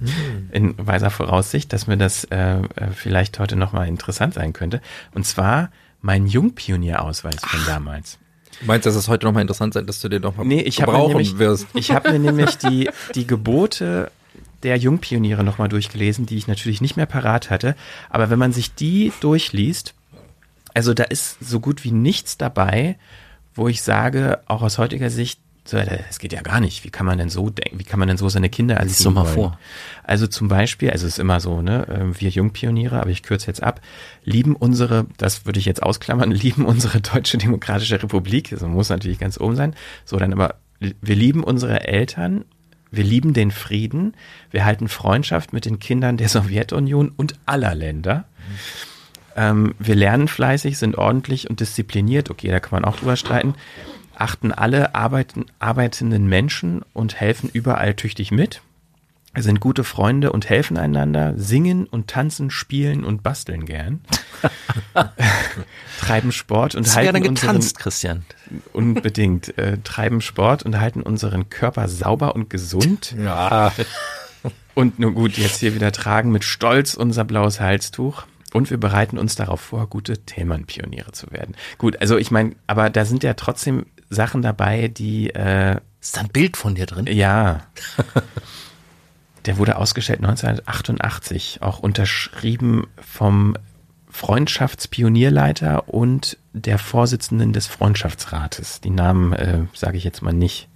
hm. in weiser Voraussicht, dass mir das äh, äh vielleicht heute nochmal interessant sein könnte. Und zwar mein Jungpionierausweis von damals. Meinst du, dass es heute nochmal interessant sein, dass du den nochmal nee, ich brauchen nämlich, wirst? Ich habe mir nämlich die, die Gebote der Jungpioniere nochmal durchgelesen, die ich natürlich nicht mehr parat hatte. Aber wenn man sich die durchliest, also da ist so gut wie nichts dabei, wo ich sage, auch aus heutiger Sicht, so, das geht ja gar nicht. Wie kann man denn so denken? Wie kann man denn so seine Kinder erziehen? Lies mal vor. Also zum Beispiel, also es ist immer so, ne, ähm, wir Jungpioniere, aber ich kürze jetzt ab, lieben unsere, das würde ich jetzt ausklammern, lieben unsere Deutsche Demokratische Republik. Das muss natürlich ganz oben sein. So, dann aber, wir lieben unsere Eltern, wir lieben den Frieden, wir halten Freundschaft mit den Kindern der Sowjetunion und aller Länder. Mhm. Ähm, wir lernen fleißig, sind ordentlich und diszipliniert. Okay, da kann man auch drüber streiten achten alle arbeiten, arbeitenden Menschen und helfen überall tüchtig mit, sind gute Freunde und helfen einander, singen und tanzen, spielen und basteln gern, treiben Sport und Hast halten getanzt, unseren, Christian. Unbedingt. Äh, treiben Sport und halten unseren Körper sauber und gesund. Ja. Und nun gut, jetzt hier wieder tragen mit Stolz unser blaues Halstuch. Und wir bereiten uns darauf vor, gute Thälmann-Pioniere zu werden. Gut, also ich meine, aber da sind ja trotzdem Sachen dabei, die. Äh, ist da ein Bild von dir drin? Ja. Der wurde ausgestellt 1988, auch unterschrieben vom Freundschaftspionierleiter und der Vorsitzenden des Freundschaftsrates. Die Namen äh, sage ich jetzt mal nicht.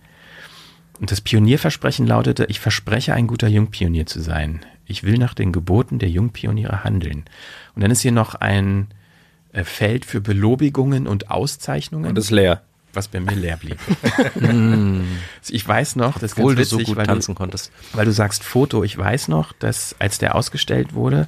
Und das Pionierversprechen lautete, ich verspreche ein guter Jungpionier zu sein. Ich will nach den Geboten der Jungpioniere handeln. Und dann ist hier noch ein äh, Feld für Belobigungen und Auszeichnungen. Und ist leer was bei mir leer blieb. Hm. ich weiß noch, das Obwohl witzig, du so gut weil tanzen du, konntest. Weil du sagst Foto, ich weiß noch, dass als der ausgestellt wurde,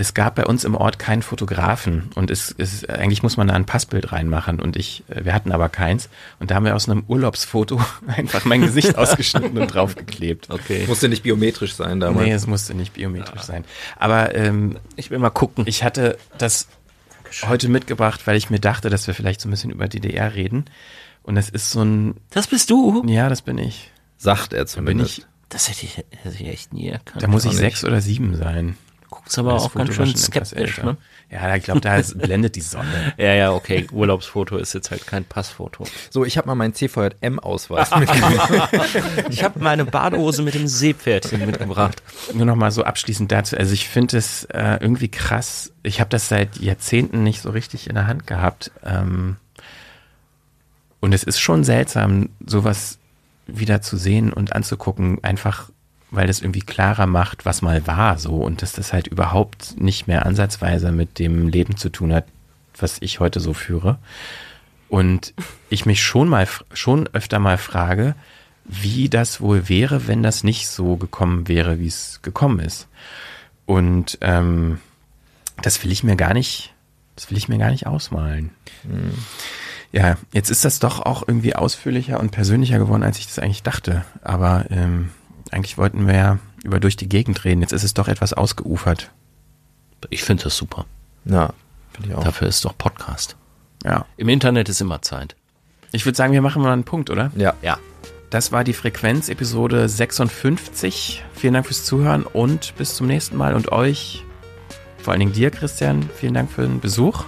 es gab bei uns im Ort keinen Fotografen und es, es eigentlich muss man da ein Passbild reinmachen und ich, wir hatten aber keins und da haben wir aus einem Urlaubsfoto einfach mein Gesicht ausgeschnitten und draufgeklebt. Okay. Musste nicht biometrisch sein damals. Nee, es musste nicht biometrisch ja. sein. Aber ähm, ich will mal gucken. Ich hatte das heute mitgebracht, weil ich mir dachte, dass wir vielleicht so ein bisschen über DDR reden. Und das ist so ein. Das bist du? Ja, das bin ich. Sagt er zumindest. Bin ich, das hätte ich, hätte ich echt nie erkannt. Da muss ich sechs oder sieben sein. Guckst aber auch ganz schön skeptisch, ne? Ja, ich glaube, da blendet die Sonne. ja, ja, okay. Urlaubsfoto ist jetzt halt kein Passfoto. So, ich habe mal meinen CVM-Ausweis mitgebracht. ich habe meine Badehose mit dem Seepferdchen mitgebracht. Nur noch mal so abschließend dazu. Also ich finde es äh, irgendwie krass. Ich habe das seit Jahrzehnten nicht so richtig in der Hand gehabt. Ähm, und es ist schon seltsam, sowas wieder zu sehen und anzugucken, einfach weil das irgendwie klarer macht, was mal war so und dass das halt überhaupt nicht mehr ansatzweise mit dem Leben zu tun hat, was ich heute so führe. Und ich mich schon mal, schon öfter mal frage, wie das wohl wäre, wenn das nicht so gekommen wäre, wie es gekommen ist. Und ähm, das will ich mir gar nicht, das will ich mir gar nicht ausmalen. Hm. Ja, jetzt ist das doch auch irgendwie ausführlicher und persönlicher geworden, als ich das eigentlich dachte. Aber ähm, eigentlich wollten wir ja über durch die Gegend reden. Jetzt ist es doch etwas ausgeufert. Ich finde das super. Ja, finde ich auch. Dafür ist doch Podcast. Ja. Im Internet ist immer Zeit. Ich würde sagen, wir machen mal einen Punkt, oder? Ja. Ja. Das war die Frequenz, Episode 56. Vielen Dank fürs Zuhören und bis zum nächsten Mal. Und euch, vor allen Dingen dir, Christian, vielen Dank für den Besuch.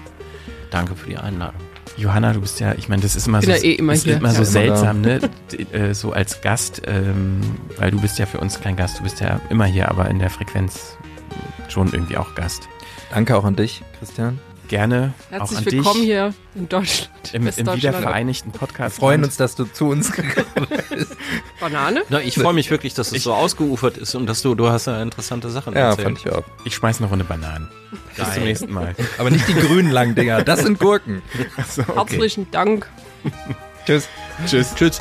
Danke für die Einladung. Johanna, du bist ja, ich meine, das ist immer so, ja eh immer ist immer so ja, seltsam, immer ne? Äh, so als Gast, ähm, weil du bist ja für uns kein Gast, du bist ja immer hier, aber in der Frequenz schon irgendwie auch Gast. Danke auch an dich, Christian. Gerne Herzlich auch an willkommen dich. hier in Deutschland. Im, im wiedervereinigten Podcast. Wir freuen uns, dass du zu uns gekommen bist. Banane? Na, ich freue mich wirklich, dass es ich, so ausgeufert ist und dass du, du hast ja interessante Sachen ja, erzählt. fand ich auch. Ich schmeiß eine Runde Bananen. Bis zum nächsten Mal. Aber nicht die grünen langen Dinger, das sind Gurken. So, okay. Herzlichen Dank. Tschüss. Tschüss. Tschüss.